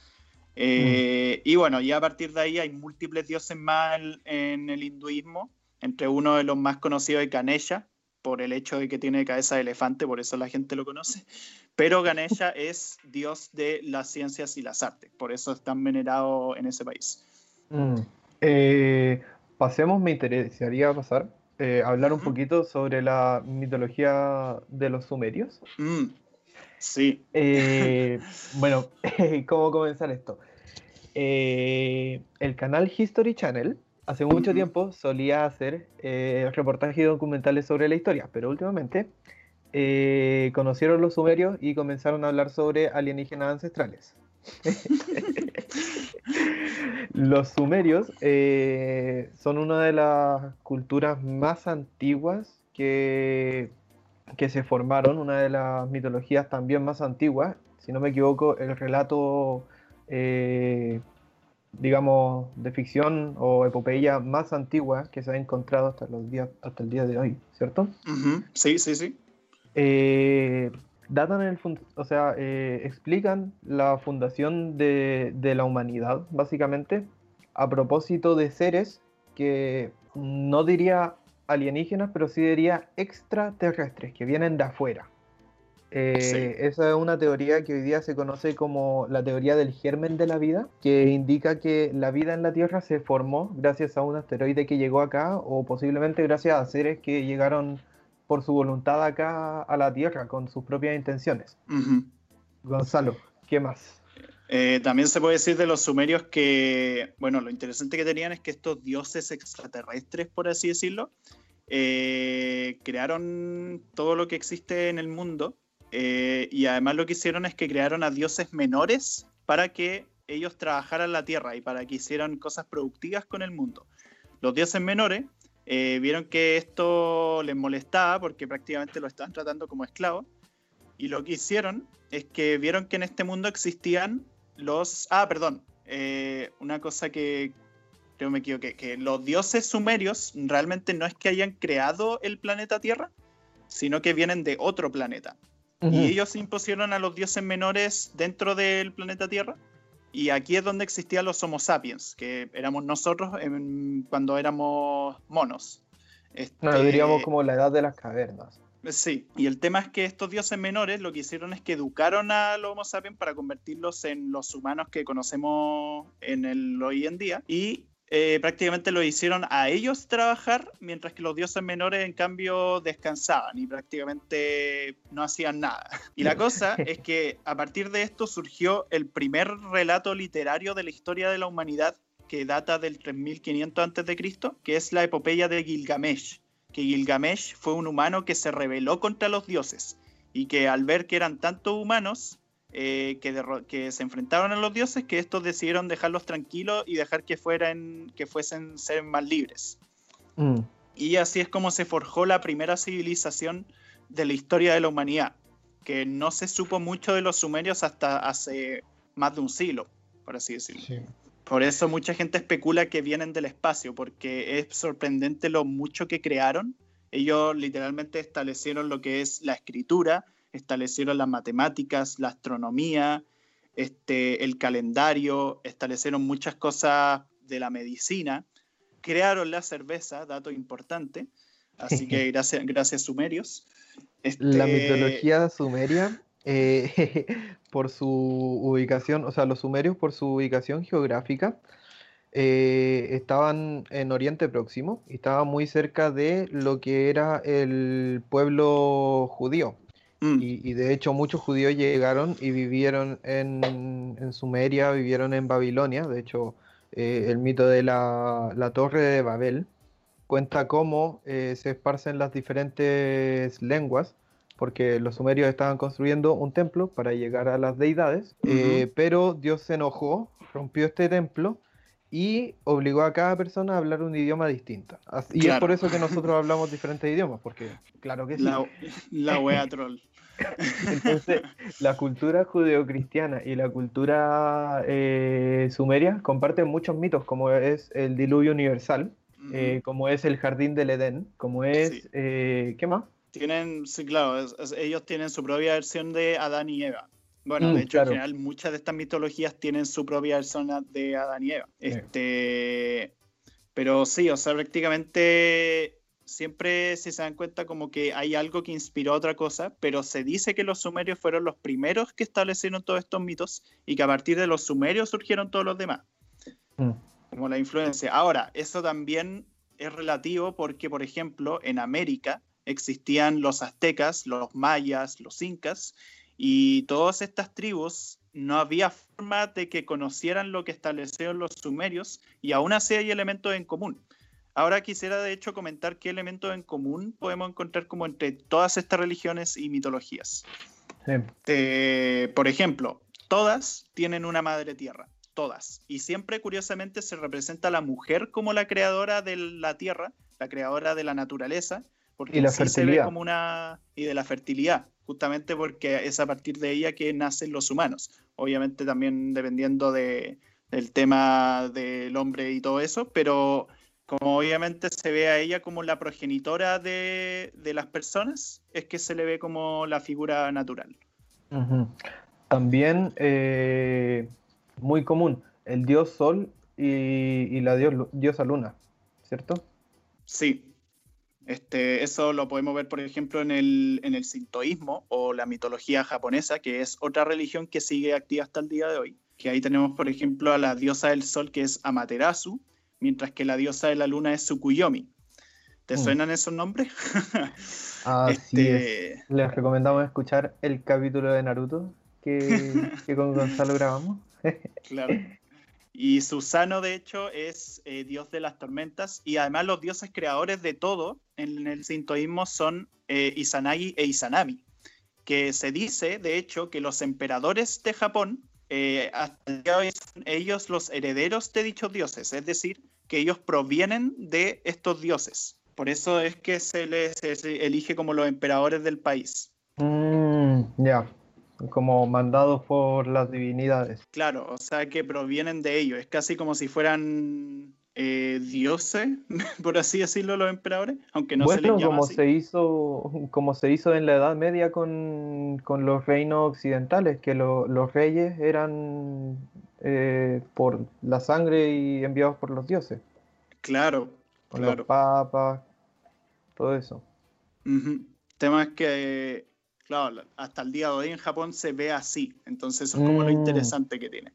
S2: Eh, y bueno, ya a partir de ahí hay múltiples dioses más en, el hinduismo, entre uno de los más conocidos es Ganesha, por el hecho de que tiene cabeza de elefante, por eso la gente lo conoce. Pero Ganesha (laughs) es dios de las ciencias y las artes, por eso es tan venerado en ese país.
S1: Mm. Eh, pasemos, me interesaría pasar, eh, hablar un poquito sobre la mitología de los sumerios.
S2: Sí.
S1: Eh, bueno, (laughs) ¿cómo comenzar esto? Eh, el canal History Channel hace mucho tiempo solía hacer eh, reportajes documentales sobre la historia, pero últimamente conocieron los sumerios y comenzaron a hablar sobre alienígenas ancestrales. (laughs) los sumerios son una de las culturas más antiguas que que se formaron, una de las mitologías también más antiguas, si no me equivoco, el relato, eh, digamos, de ficción o epopeya más antigua que se ha encontrado hasta, los días, hasta el día de hoy, ¿cierto?
S2: Sí, sí, sí.
S1: Eh, datan el o sea, eh, explican la fundación de, de la humanidad, básicamente, a propósito de seres que no diría alienígenas, pero sí diría extraterrestres, que vienen de afuera. Eh, esa es una teoría que hoy día se conoce como la teoría del germen de la vida, que indica que la vida en la Tierra se formó gracias a un asteroide que llegó acá o posiblemente gracias a seres que llegaron por su voluntad acá a la Tierra con sus propias intenciones. Gonzalo, ¿qué más?
S2: Eh, también se puede decir de los sumerios que, bueno, lo interesante que tenían es que estos dioses extraterrestres, por así decirlo, eh, crearon todo lo que existe en el mundo eh, y además lo que hicieron es que crearon a dioses menores para que ellos trabajaran la tierra y para que hicieran cosas productivas con el mundo. Los dioses menores vieron que esto les molestaba porque prácticamente lo estaban tratando como esclavos y lo que hicieron es que vieron que en este mundo existían los... Ah, perdón. eh, una cosa que creo me equivoqué, que los dioses sumerios realmente no es que hayan creado el planeta Tierra, sino que vienen de otro planeta. Y ellos impusieron a los dioses menores dentro del planeta Tierra. Y aquí es donde existían los Homo sapiens, que éramos nosotros cuando éramos monos.
S1: Este, diríamos como la edad de las cavernas.
S2: Sí, y el tema es que estos dioses menores lo que hicieron es que educaron a los Homo sapiens para convertirlos en los humanos que conocemos en el hoy en día y eh, prácticamente lo hicieron a ellos trabajar, mientras que los dioses menores en cambio descansaban y prácticamente no hacían nada. Y la cosa (laughs) es que a partir de esto surgió el primer relato literario de la historia de la humanidad que data del 3500 a.C., que es la epopeya de Gilgamesh, que Gilgamesh fue un humano que se rebeló contra los dioses y que al ver que eran tantos humanos, eh, que, que, se enfrentaron a los dioses que estos decidieron dejarlos tranquilos y dejar que, fueran, que fuesen ser más libres. Mm. Y así es como se forjó la primera civilización de la historia de la humanidad, que no se supo mucho de los sumerios hasta hace más de un siglo, por así decirlo. Por eso mucha gente especula que vienen del espacio, porque es sorprendente lo mucho que crearon. Ellos literalmente establecieron lo que es la escritura, establecieron las matemáticas, la astronomía, este, el calendario, establecieron muchas cosas de la medicina, crearon la cerveza, dato importante, así que (laughs) gracias, gracias sumerios.
S1: La este, mitología sumeria, eh, (laughs) por su ubicación, o sea, los sumerios por su ubicación geográfica, eh, estaban en Oriente Próximo y estaban muy cerca de lo que era el pueblo judío. Mm. Y, de hecho muchos judíos llegaron y vivieron en, Sumeria, vivieron en Babilonia. De hecho, eh, el mito de la, torre de Babel cuenta cómo se esparcen las diferentes lenguas, porque los sumerios estaban construyendo un templo para llegar a las deidades, eh, pero Dios se enojó, rompió este templo y obligó a cada persona a hablar un idioma distinto. Y es por eso que nosotros hablamos diferentes idiomas, porque claro que sí.
S2: La, la wea troll. (laughs)
S1: Entonces, la cultura judeocristiana y la cultura eh, sumeria comparten muchos mitos, como es el diluvio universal, eh, como es el jardín del Edén, como es... Eh, ¿Qué más?
S2: Tienen, sí, claro, ellos tienen su propia versión de Adán y Eva. Bueno, de mm, hecho, en general, muchas de estas mitologías tienen su propia versión de Adán y Eva. Este, pero sí, o sea, prácticamente siempre si se dan cuenta como que hay algo que inspiró a otra cosa, pero se dice que los sumerios fueron los primeros que establecieron todos estos mitos y que a partir de los sumerios surgieron todos los demás. Mm. Como la influencia. Ahora, eso también es relativo porque, por ejemplo, en América existían los aztecas, los mayas, los incas, y todas estas tribus no había forma de que conocieran lo que establecieron los sumerios y aún así hay elementos en común. Ahora quisiera de hecho comentar qué elementos en común podemos encontrar como entre todas estas religiones y mitologías. por ejemplo, todas tienen una madre tierra, todas. Y siempre curiosamente se representa a la mujer como la creadora de la tierra, la creadora de la naturaleza, porque
S1: y la se ve
S2: como una y de la fertilidad, justamente porque es a partir de ella que nacen los humanos. Obviamente también dependiendo de, del tema del hombre y todo eso, pero como obviamente se ve a ella como la progenitora de, las personas, es que se le ve como la figura natural.
S1: También eh, muy común, el dios Sol y, la dios, diosa Luna, ¿cierto?
S2: Sí. Este, eso lo podemos ver, por ejemplo, en el, en el sintoísmo o la mitología japonesa, que es otra religión que sigue activa hasta el día de hoy. Que ahí tenemos, por ejemplo, a la diosa del sol, que es Amaterasu, mientras que la diosa de la luna es Tsukuyomi. ¿Te mm. suenan esos nombres? (laughs)
S1: este... Les recomendamos escuchar el capítulo de Naruto que, con Gonzalo grabamos. (laughs)
S2: claro. Y Susano, de hecho, es eh, dios de las tormentas y además los dioses creadores de todo en el sintoísmo son eh, Izanagi e Izanami, que se dice, de hecho, que los emperadores de Japón eh, hasta hoy son ellos los herederos de dichos dioses, es decir, que ellos provienen de estos dioses. Por eso es que se les elige como los emperadores del país.
S1: Mm, ya. Como mandados por las divinidades.
S2: Claro, o sea que provienen de ellos, es casi como si fueran eh, dioses, (laughs) por así decirlo, los emperadores, aunque no se les llama
S1: como
S2: así.
S1: se hizo, como se hizo en la Edad Media con, con los reinos occidentales, que lo- los reyes eran eh, por la sangre y enviados por los dioses,
S2: Claro, claro.
S1: los papas, todo eso.
S2: Ujú. Tema es que, claro, hasta el día de hoy en Japón se ve así, entonces eso es como lo
S1: Mm.
S2: interesante que tiene.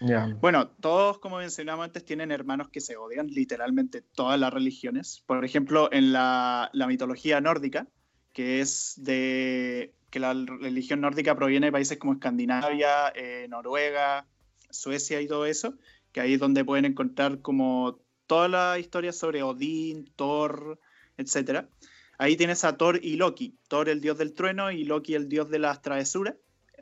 S1: Ya.
S2: Bueno, todos, como mencionamos antes, tienen hermanos que se odian, literalmente todas las religiones. Por ejemplo, en la, la mitología nórdica, que es de que la religión nórdica proviene de países como Escandinavia, eh, Noruega, Suecia y todo eso, que ahí es donde pueden encontrar como toda la historia sobre Odín, Thor, etc. Ahí tienes a Thor y Loki, Thor el dios del trueno y Loki el dios de las travesuras.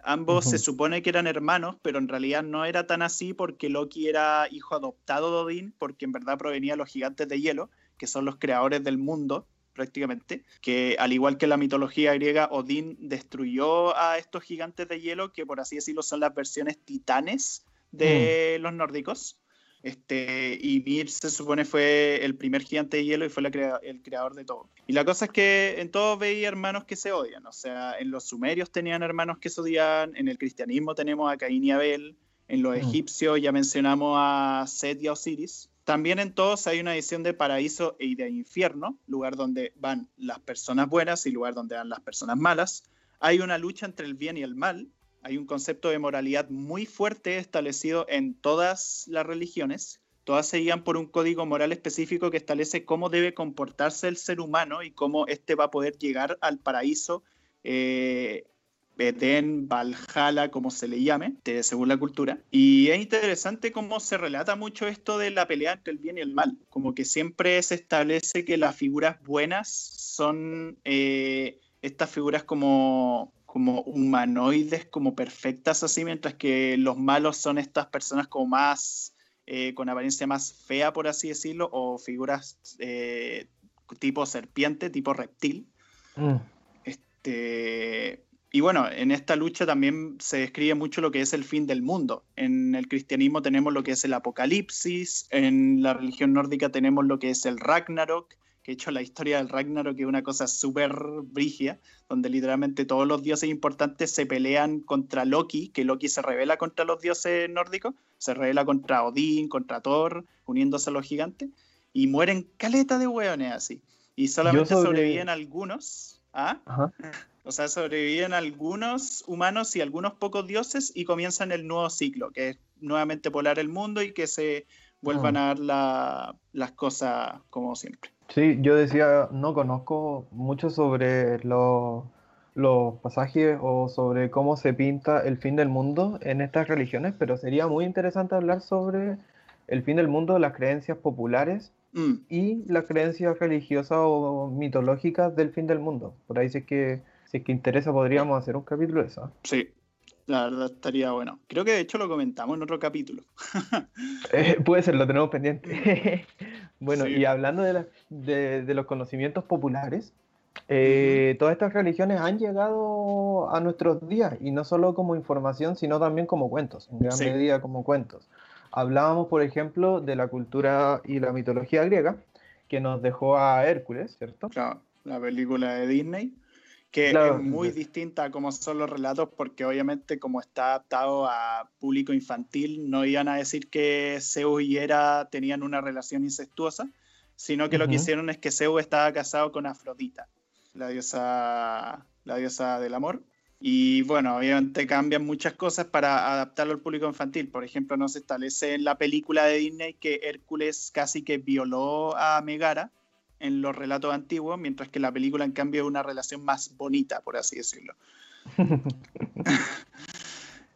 S2: Ambos se supone que eran hermanos, pero en realidad no era tan así porque Loki era hijo adoptado de Odín, porque en verdad provenía de los gigantes de hielo, que son los creadores del mundo prácticamente, que al igual que la mitología griega, Odín destruyó a estos gigantes de hielo, que por así decirlo son las versiones titanes de los nórdicos. Este, y Mir se supone fue el primer gigante de hielo y fue la crea- el creador de todo. Y la cosa es que en todos veía hermanos que se odian. O sea, en los sumerios tenían hermanos que se odian, en el cristianismo tenemos a Caín y Abel, en los
S1: Mm.
S2: egipcios ya mencionamos a Set y a Osiris. También en todos hay una edición de paraíso y de infierno, lugar donde van las personas buenas y lugar donde van las personas malas. Hay una lucha entre el bien y el mal. Hay un concepto de moralidad muy fuerte establecido en todas las religiones. Todas se guían por un código moral específico que establece cómo debe comportarse el ser humano y cómo éste va a poder llegar al paraíso, eh, Edén, Valhalla, como se le llame, de- según la cultura. Y es interesante cómo se relata mucho esto de la pelea entre el bien y el mal. Como que siempre se establece que las figuras buenas son eh, estas figuras como, como humanoides, como perfectas así, mientras que los malos son estas personas como más, eh, con apariencia más fea, por así decirlo, o figuras eh, tipo serpiente, tipo reptil.
S1: Mm.
S2: Este, y bueno, en esta lucha también se describe mucho lo que es el fin del mundo. En el cristianismo tenemos lo que es el apocalipsis, en la religión nórdica tenemos lo que es el Ragnarok, que de hecho la historia del Ragnarok es una cosa súper brigia, donde literalmente todos los dioses importantes se pelean contra Loki, que Loki se revela contra los dioses nórdicos, se revela contra Odín, contra Thor, uniéndose a los gigantes, y mueren caleta de hueones así. Y solamente
S1: sobre-
S2: sobreviven algunos. ¿Ah?
S1: Ajá.
S2: O sea, sobreviven algunos humanos y algunos pocos dioses y comienzan el nuevo ciclo, que es nuevamente polar el mundo y que se vuelvan
S1: Mm.
S2: a dar la- las cosas como siempre.
S1: Sí, yo decía, no conozco mucho sobre los, los pasajes o sobre cómo se pinta el fin del mundo en estas religiones, pero sería muy interesante hablar sobre el fin del mundo, las creencias populares
S2: Mm,
S1: y las creencias religiosas o mitológicas del fin del mundo. Por ahí si es que, si es que interesa podríamos hacer un capítulo de eso.
S2: sí, la verdad estaría bueno. Creo que de hecho lo comentamos en otro capítulo. (laughs)
S1: Eh, puede ser, lo tenemos pendiente. (laughs) Bueno,
S2: Sí.
S1: y hablando de, la- de- de los conocimientos populares, eh, todas estas religiones han llegado a nuestros días, y no solo como información, sino también como cuentos, en gran
S2: Sí.
S1: medida como cuentos. Hablábamos, por ejemplo, de la cultura y la mitología griega, que nos dejó a Hércules, ¿cierto?
S2: Claro, la película de Disney, que
S1: Claro.
S2: es muy distinta a cómo son los relatos, porque obviamente como está adaptado a público infantil, no iban a decir que Zeus y Hera tenían una relación incestuosa, sino que lo que hicieron es que Zeus estaba casado con Afrodita, la diosa, la diosa del amor. Y bueno, obviamente cambian muchas cosas para adaptarlo al público infantil. Por ejemplo, no se establece en la película de Disney que Hércules casi que violó a Megara en los relatos antiguos, mientras que la película en cambio es una relación más bonita, por así decirlo. (laughs)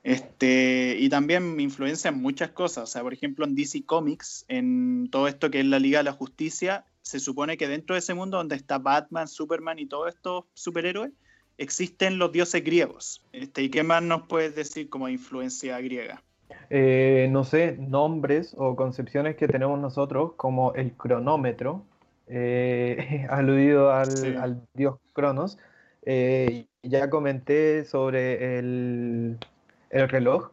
S2: Este, y también me influencian muchas cosas. O sea, por ejemplo, en DC Comics, en todo esto que es la Liga de la Justicia, se supone que dentro de ese mundo donde está Batman, Superman y todos estos superhéroes, existen los dioses griegos. Este, ¿Y qué más nos puedes decir como influencia griega?
S1: Eh, no sé, nombres o concepciones que tenemos nosotros, como el cronómetro, eh, (laughs) aludido al,
S2: Sí.
S1: al dios Cronos, Eh, ya comenté sobre el, el, reloj.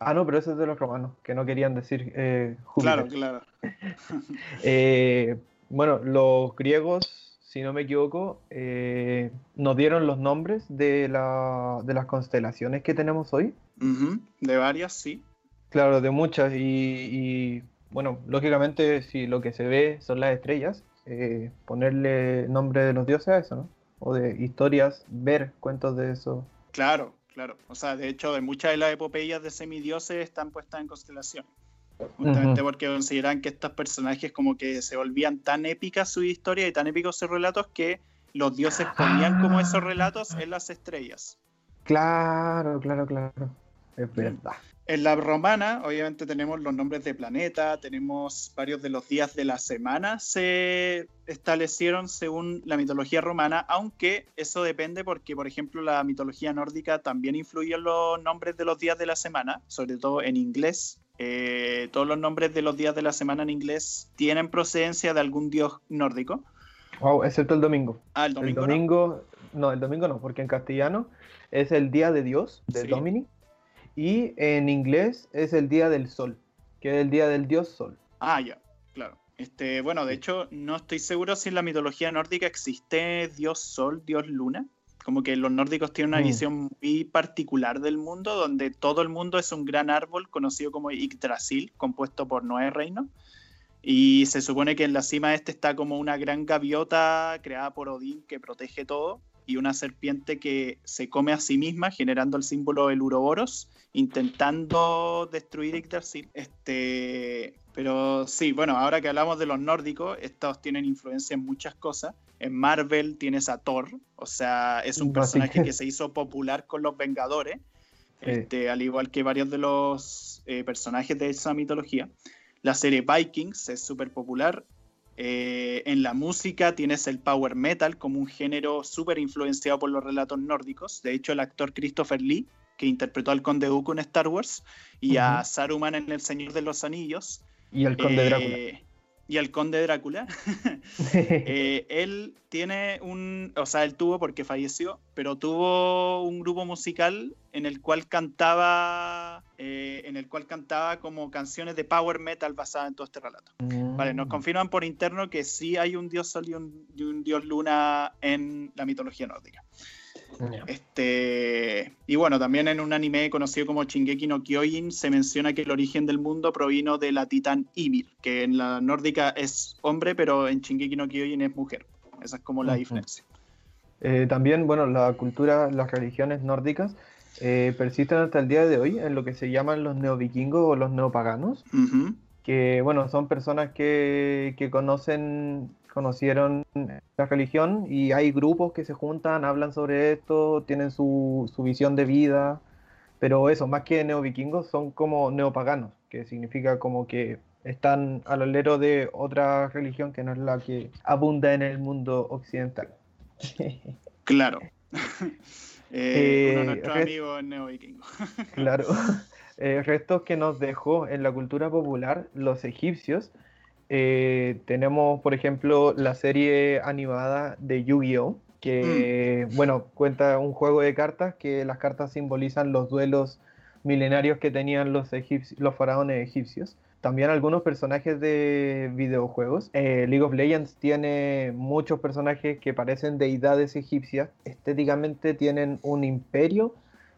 S1: Ah, no, pero ese es de los romanos, que no querían decir eh,
S2: Claro, claro. (laughs) (laughs)
S1: Eh, bueno, los griegos, si no me equivoco, nos dieron los nombres de, la, de, las constelaciones que tenemos hoy.
S2: De varias, sí.
S1: Claro, de muchas. Y, bueno, lógicamente, si lo que se ve son las estrellas, ponerle nombre de los dioses a eso, ¿no? o de historias, ver cuentos de eso.
S2: Claro, claro. O sea, de hecho, de muchas de las epopeyas de semidioses están puestas en constelación. Justamente porque consideran que estos personajes como que se volvían tan épicas su historia y tan épicos sus relatos que los dioses ponían como esos relatos en las estrellas.
S1: Claro, claro, claro. Es verdad.
S2: En la romana, obviamente tenemos los nombres de planeta, tenemos varios de los días de la semana se establecieron según la mitología romana, aunque eso depende porque, por ejemplo, la mitología nórdica también influye en los nombres de los días de la semana, sobre todo en inglés. Eh, todos los nombres de los días de la semana en inglés tienen procedencia de algún dios nórdico.
S1: Wow, excepto el domingo.
S2: Ah, el domingo.
S1: El domingo no. el domingo no, porque en castellano es el día de Dios, de Domini y en inglés es el día del sol, que es el día del dios sol.
S2: Ah, ya, claro. Este, bueno, de hecho, no estoy seguro si en la mitología nórdica existe dios sol, dios luna. Como que los nórdicos tienen una mm. visión muy particular del mundo, donde todo el mundo es un gran árbol conocido como Yggdrasil, compuesto por nueve reinos. Y se supone que en la cima de este está como una gran gaviota creada por Odín que protege todo y una serpiente que se come a sí misma, generando el símbolo del Uroboros, intentando destruir Yggdrasil. Este, pero sí, bueno, ahora que hablamos de los nórdicos, estos tienen influencia en muchas cosas. En Marvel tienes a Thor, o sea, es un personaje que se hizo popular con los Vengadores, este, al igual que varios de los eh, personajes de esa mitología. La serie Vikings es súper popular. Eh, en la música tienes el power metal como un género súper influenciado por los relatos nórdicos. De hecho, el actor Christopher Lee, que interpretó al Conde Dooku en Star Wars, y a Saruman en El Señor de los Anillos.
S1: Y al Conde Drácula.
S2: Y al conde Drácula, (laughs) eh, él tiene un, o sea, él tuvo porque falleció, pero tuvo un grupo musical en el cual cantaba, eh, en el cual cantaba como canciones de power metal basadas en todo este relato. Vale, nos mm. confirman por interno que sí hay un dios sol y un dios luna en la mitología nórdica. Este, y bueno, también en un anime conocido como Shingeki no Kyojin se menciona que el origen del mundo provino de la titán Ymir, que en la nórdica es hombre, pero en Shingeki no Kyojin es mujer. Esa es como la diferencia.
S1: Eh, también, bueno, la cultura, las religiones nórdicas eh, persisten hasta el día de hoy en lo que se llaman los neovikingos o los neopaganos, que, bueno, son personas que, que conocen conocieron la religión y hay grupos que se juntan, hablan sobre esto, tienen su, visión de vida, pero eso, más que neovikingos, son como neopaganos, que significa como que están al alero de otra religión que no es la que abunda en el mundo occidental. (laughs)
S2: Claro. (laughs) eh, uno de nuestros amigos neovikingos.
S1: claro. (laughs) Eh, restos que nos dejó en la cultura popular los egipcios eh, tenemos, por ejemplo, la serie animada de Yu-Gi-Oh! que, mm. bueno, cuenta un juego de cartas que las cartas simbolizan los duelos milenarios que tenían los, los faraones egipcios. También algunos personajes de videojuegos. Eh, League of Legends tiene muchos personajes que parecen deidades egipcias. Estéticamente tienen un imperio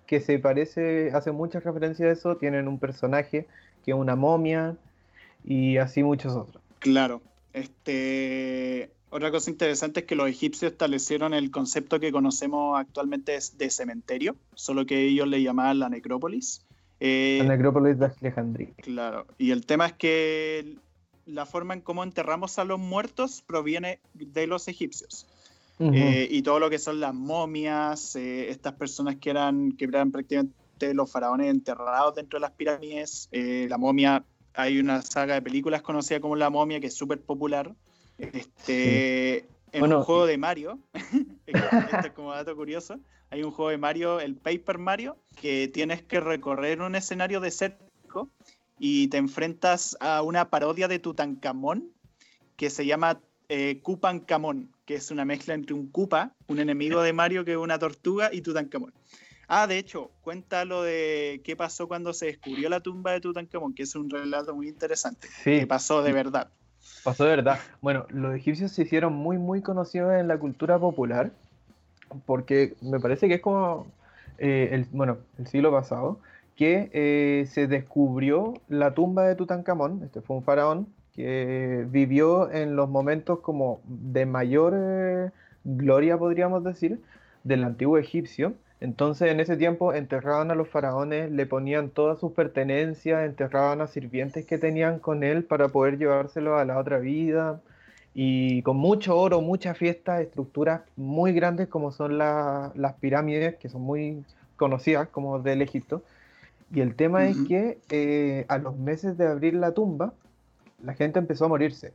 S1: que se parece, hace mucha referencia a eso. Tienen un personaje que es una momia y así muchos otros.
S2: Claro. Este, otra cosa interesante es que los egipcios establecieron el concepto que conocemos actualmente de cementerio, solo que ellos le llamaban la necrópolis.
S1: Eh, la necrópolis de Alejandría.
S2: Claro. Y el tema es que la forma en cómo enterramos a los muertos proviene de los egipcios. Eh, y todo lo que son las momias, eh, estas personas que eran, que eran prácticamente los faraones enterrados dentro de las pirámides, la momia hay una saga de películas conocida como La Momia, que es súper popular. Este, En un juego de Mario, (laughs) este es como dato curioso, hay un juego de Mario, el Paper Mario, que tienes que recorrer un escenario desértico y te enfrentas a una parodia de Tutankamón que se llama eh, Kupancamón, que es una mezcla entre un Kupa, un enemigo de Mario que es una tortuga, y Tutankamón. Ah, de hecho, cuenta lo de qué pasó cuando se descubrió la tumba de Tutankamón, que es un relato muy interesante. Sí. Que pasó de verdad.
S1: Pasó de verdad. Bueno, los egipcios se hicieron muy, muy conocidos en la cultura popular, porque me parece que es como, eh, el, bueno, el siglo pasado, que eh, se descubrió la tumba de Tutankamón, este fue un faraón que vivió en los momentos como de mayor eh, gloria, podríamos decir, del antiguo egipcio. Entonces en ese tiempo enterraban a los faraones, le ponían todas sus pertenencias, enterraban a sirvientes que tenían con él para poder llevárselo a la otra vida. Y con mucho oro, muchas fiestas, estructuras muy grandes como son las pirámides, que son muy conocidas como del Egipto. Y el tema es que eh, a los meses de abrir la tumba, la gente empezó a morirse.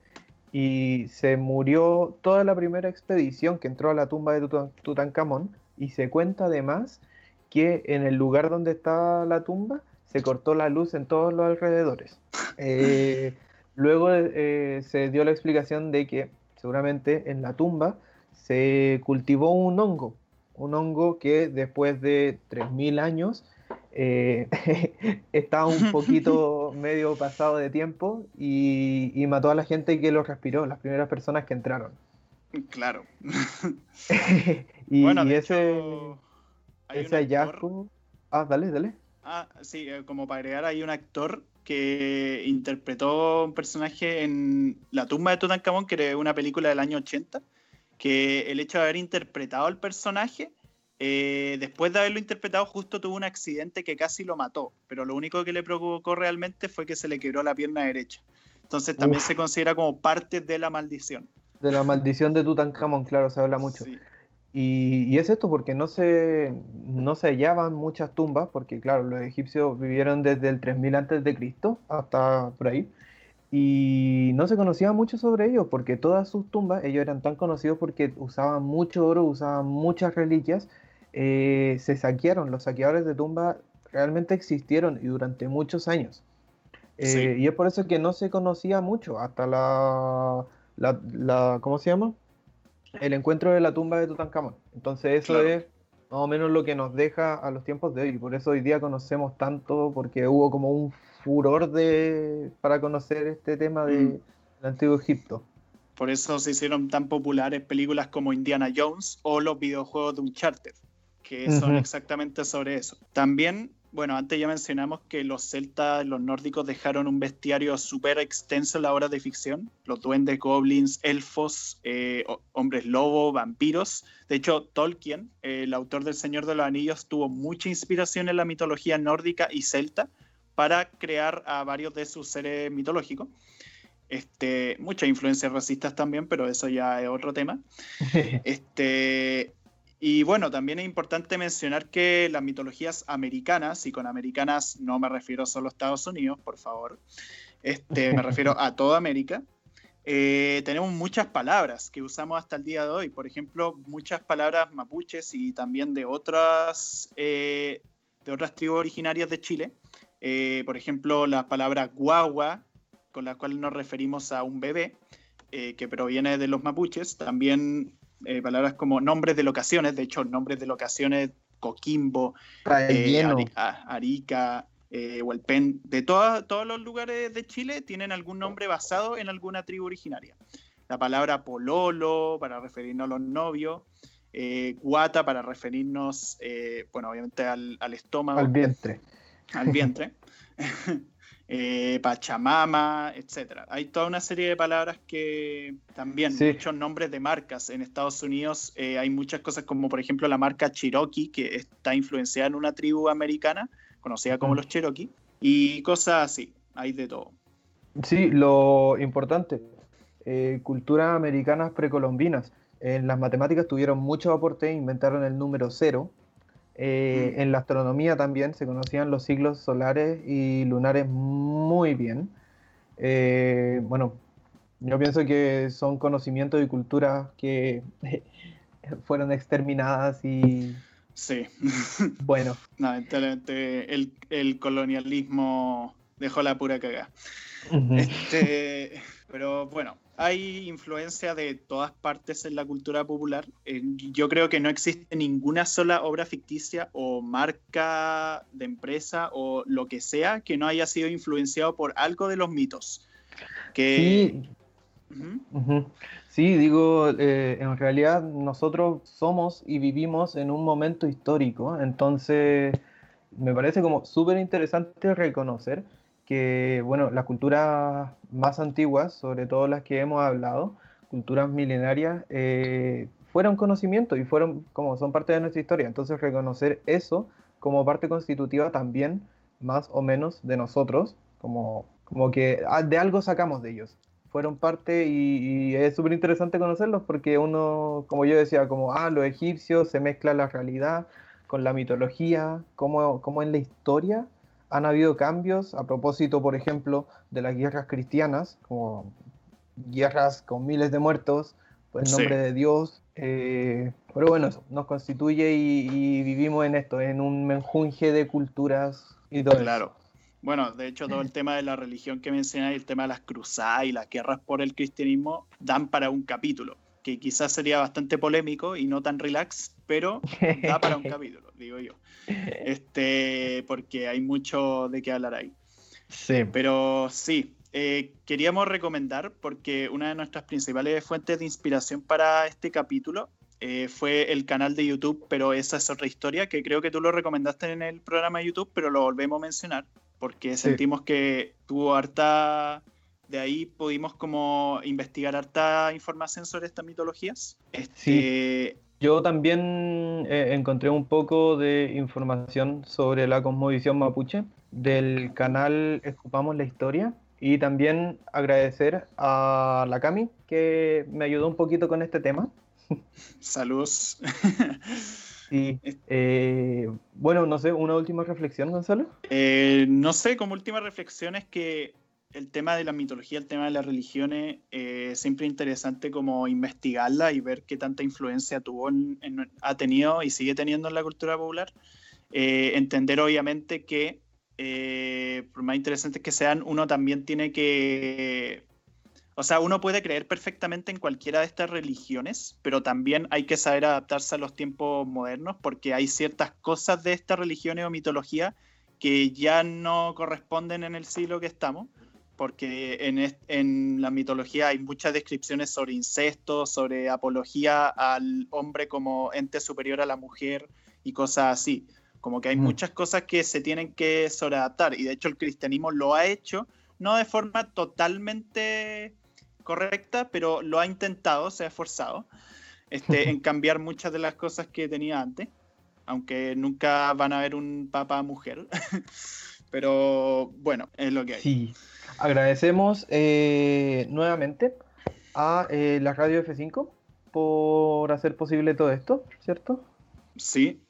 S1: Y se murió toda la primera expedición que entró a la tumba de Tutankamón. Y se cuenta además que en el lugar donde está la tumba se cortó la luz en todos los alrededores. (laughs) Eh, luego eh, se dio la explicación de que seguramente en la tumba se cultivó un hongo, un hongo que después de 3.000 años eh, (laughs) estaba un (laughs) poquito medio pasado de tiempo y, mató a la gente que lo respiró, las primeras personas que entraron.
S2: Claro. (laughs)
S1: y, bueno, ese, ese hallazgo... Ah, dale, dale.
S2: Ah, sí, eh, como para agregar, hay un actor que interpretó un personaje en La tumba de Tutankamón, que era una película del año 80, que el hecho de haber interpretado al personaje eh, después de haberlo interpretado, justo tuvo un accidente que casi lo mató, pero lo único que le provocó realmente fue que se le quebró la pierna derecha. Entonces también se considera como parte de la maldición.
S1: De la maldición de Tutankamón, claro, se habla mucho. Y, es esto porque no se, no se hallaban muchas tumbas, porque claro, los egipcios vivieron desde el 3000 antes de Cristo hasta por ahí, y no se conocía mucho sobre ellos, porque todas sus tumbas, ellos eran tan conocidos porque usaban mucho oro, usaban muchas reliquias, eh, se saquearon, los saqueadores de tumba realmente existieron y durante muchos años. Eh, y es por eso que no se conocía mucho hasta la, la, ¿cómo se llama? El encuentro de la tumba de Tutankamón. Entonces eso es más o menos lo que nos deja a los tiempos de hoy. Por eso hoy día conocemos tanto, porque hubo como un furor de, para conocer este tema del mm. antiguo Egipto.
S2: Por eso se hicieron tan populares películas como Indiana Jones o los videojuegos de Uncharted que son exactamente sobre eso. También, bueno, antes ya mencionamos que los celtas, los nórdicos dejaron un bestiario súper extenso en la obra de ficción. Los duendes, goblins, elfos, eh, hombres lobo, vampiros. De hecho, Tolkien, el autor del Señor de los Anillos, tuvo mucha inspiración en la mitología nórdica y celta para crear a varios de sus seres mitológicos. Este, muchas influencias racistas también, pero eso ya es otro tema. (laughs) Este, y bueno, también es importante mencionar que las mitologías americanas, y con americanas no me refiero solo a Estados Unidos, por favor, este, me refiero a toda América, eh, tenemos muchas palabras que usamos hasta el día de hoy. Por ejemplo, muchas palabras mapuches y también de otras, eh, de otras tribus originarias de Chile. Eh, por ejemplo, la palabra guagua, con la cual nos referimos a un bebé, que proviene de los mapuches. También eh, palabras como nombres de locaciones, de hecho, nombres de locaciones, Coquimbo, eh, Arica, eh, de todos los lugares de Chile tienen algún nombre basado en alguna tribu originaria. La palabra pololo para referirnos a los novios, guata para referirnos, bueno, obviamente al, al estómago.
S1: Al vientre.
S2: Al vientre. (laughs) Eh, Pachamama, etcétera. Hay toda una serie de palabras que también, muchos nombres de marcas. En Estados Unidos eh, hay muchas cosas como, por ejemplo, la marca Cherokee, que está influenciada en una tribu americana, conocida como los Cherokee, y cosas así. Hay de todo.
S1: Sí, lo importante, eh, culturas americanas precolombinas. En las matemáticas tuvieron mucho aporte, inventaron el número cero, eh, en la astronomía también se conocían los siglos solares y lunares muy bien. Eh, bueno, yo pienso que son conocimientos y culturas que (laughs) fueron exterminadas y...
S2: Sí.
S1: Bueno. (laughs)
S2: Lamentablemente el, el, colonialismo dejó la pura cagada. este, pero bueno, hay influencia de todas partes en la cultura popular. Eh, yo creo que no existe ninguna sola obra ficticia o marca de empresa o lo que sea que no haya sido influenciado por algo de los mitos.
S1: Que... Sí. digo, eh, en realidad nosotros somos y vivimos en un momento histórico, entonces me parece como súper interesante reconocer que, bueno, las culturas más antiguas, sobre todo las que hemos hablado, culturas milenarias, eh, fueron conocimiento y fueron como son parte de nuestra historia. Entonces reconocer eso como parte constitutiva también, más o menos, de nosotros, como, como que ah, de algo sacamos de ellos. Fueron parte y, es súper interesante conocerlos porque uno, como yo decía, como, ah, los egipcios, se mezcla la realidad con la mitología, como, como en la historia han habido cambios a propósito, por ejemplo, de las guerras cristianas, como guerras con miles de muertos, pues en nombre de Dios. Eh, pero bueno, eso nos constituye y, vivimos en esto, en un menjunje de culturas y todo
S2: Claro. Bueno, de hecho, todo el tema de la religión que mencionáis, el tema de las cruzadas y las guerras por el cristianismo, dan para un capítulo, que quizás sería bastante polémico y no tan relax, pero da para un (laughs) capítulo, digo yo. Este, porque hay mucho de qué hablar ahí. Sí. Pero sí, eh, queríamos recomendar, porque una de nuestras principales fuentes de inspiración para este capítulo eh, fue el canal de YouTube, pero esa es otra historia, que creo que tú lo recomendaste en el programa de YouTube, pero lo volvemos a mencionar, porque sentimos que tuvo harta... De ahí pudimos como investigar harta información sobre estas mitologías. Este,
S1: yo también eh, encontré un poco de información sobre la cosmovisión mapuche del canal Escupamos la Historia y también agradecer a la Cami que me ayudó un poquito con este tema.
S2: Saludos. (laughs)
S1: y eh, bueno, no sé, una última reflexión, Gonzalo.
S2: Eh, no sé, como última reflexión es que el tema de la mitología, el tema de las religiones, eh, siempre interesante como investigarla y ver qué tanta influencia tuvo ha tenido y sigue teniendo en la cultura popular. Eh, entender obviamente que, eh, por más interesantes que sean, uno también tiene que... O sea, uno puede creer perfectamente en cualquiera de estas religiones, pero también hay que saber adaptarse a los tiempos modernos porque hay ciertas cosas de estas religiones o mitología que ya no corresponden en el siglo que estamos porque en, en, la mitología hay muchas descripciones sobre incesto, sobre apología al hombre como ente superior a la mujer y cosas así. Como que hay mm. muchas cosas que se tienen que sobreadaptar y de hecho el cristianismo lo ha hecho, no de forma totalmente correcta, pero lo ha intentado, se ha esforzado este, (laughs) en cambiar muchas de las cosas que tenía antes, aunque nunca van a haber un papa mujer. (laughs) pero bueno, es lo que hay.
S1: Sí. Agradecemos eh, nuevamente a eh, la radio F5 por hacer posible todo esto, ¿cierto?
S2: Sí.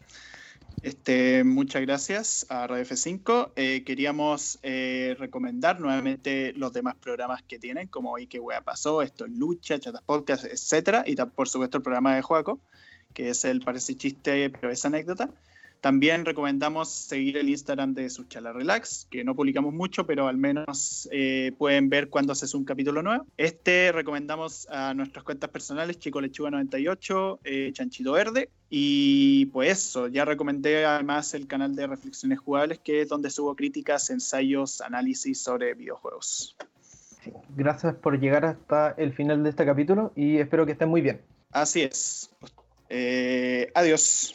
S2: Este, muchas gracias a Radio F5. Eh, queríamos recomendar nuevamente los demás programas que tienen, como hoy que wea pasó, esto es Lucha, Chatas Podcast, etcétera, y por supuesto el programa de Juaco, que es el Parece Chiste, pero es anécdota. También recomendamos seguir el Instagram de Suchala Relax, que no publicamos mucho, pero al menos eh, pueden ver cuando haces un capítulo nuevo. Este recomendamos a nuestras cuentas personales, Chico Lechuga 98, eh, Chanchito Verde. Y pues eso, ya recomendé además el canal de Reflexiones Jugables, que es donde subo críticas, ensayos, análisis sobre videojuegos.
S1: gracias por llegar hasta el final de este capítulo y espero que estén muy bien.
S2: Así es. Eh, adiós.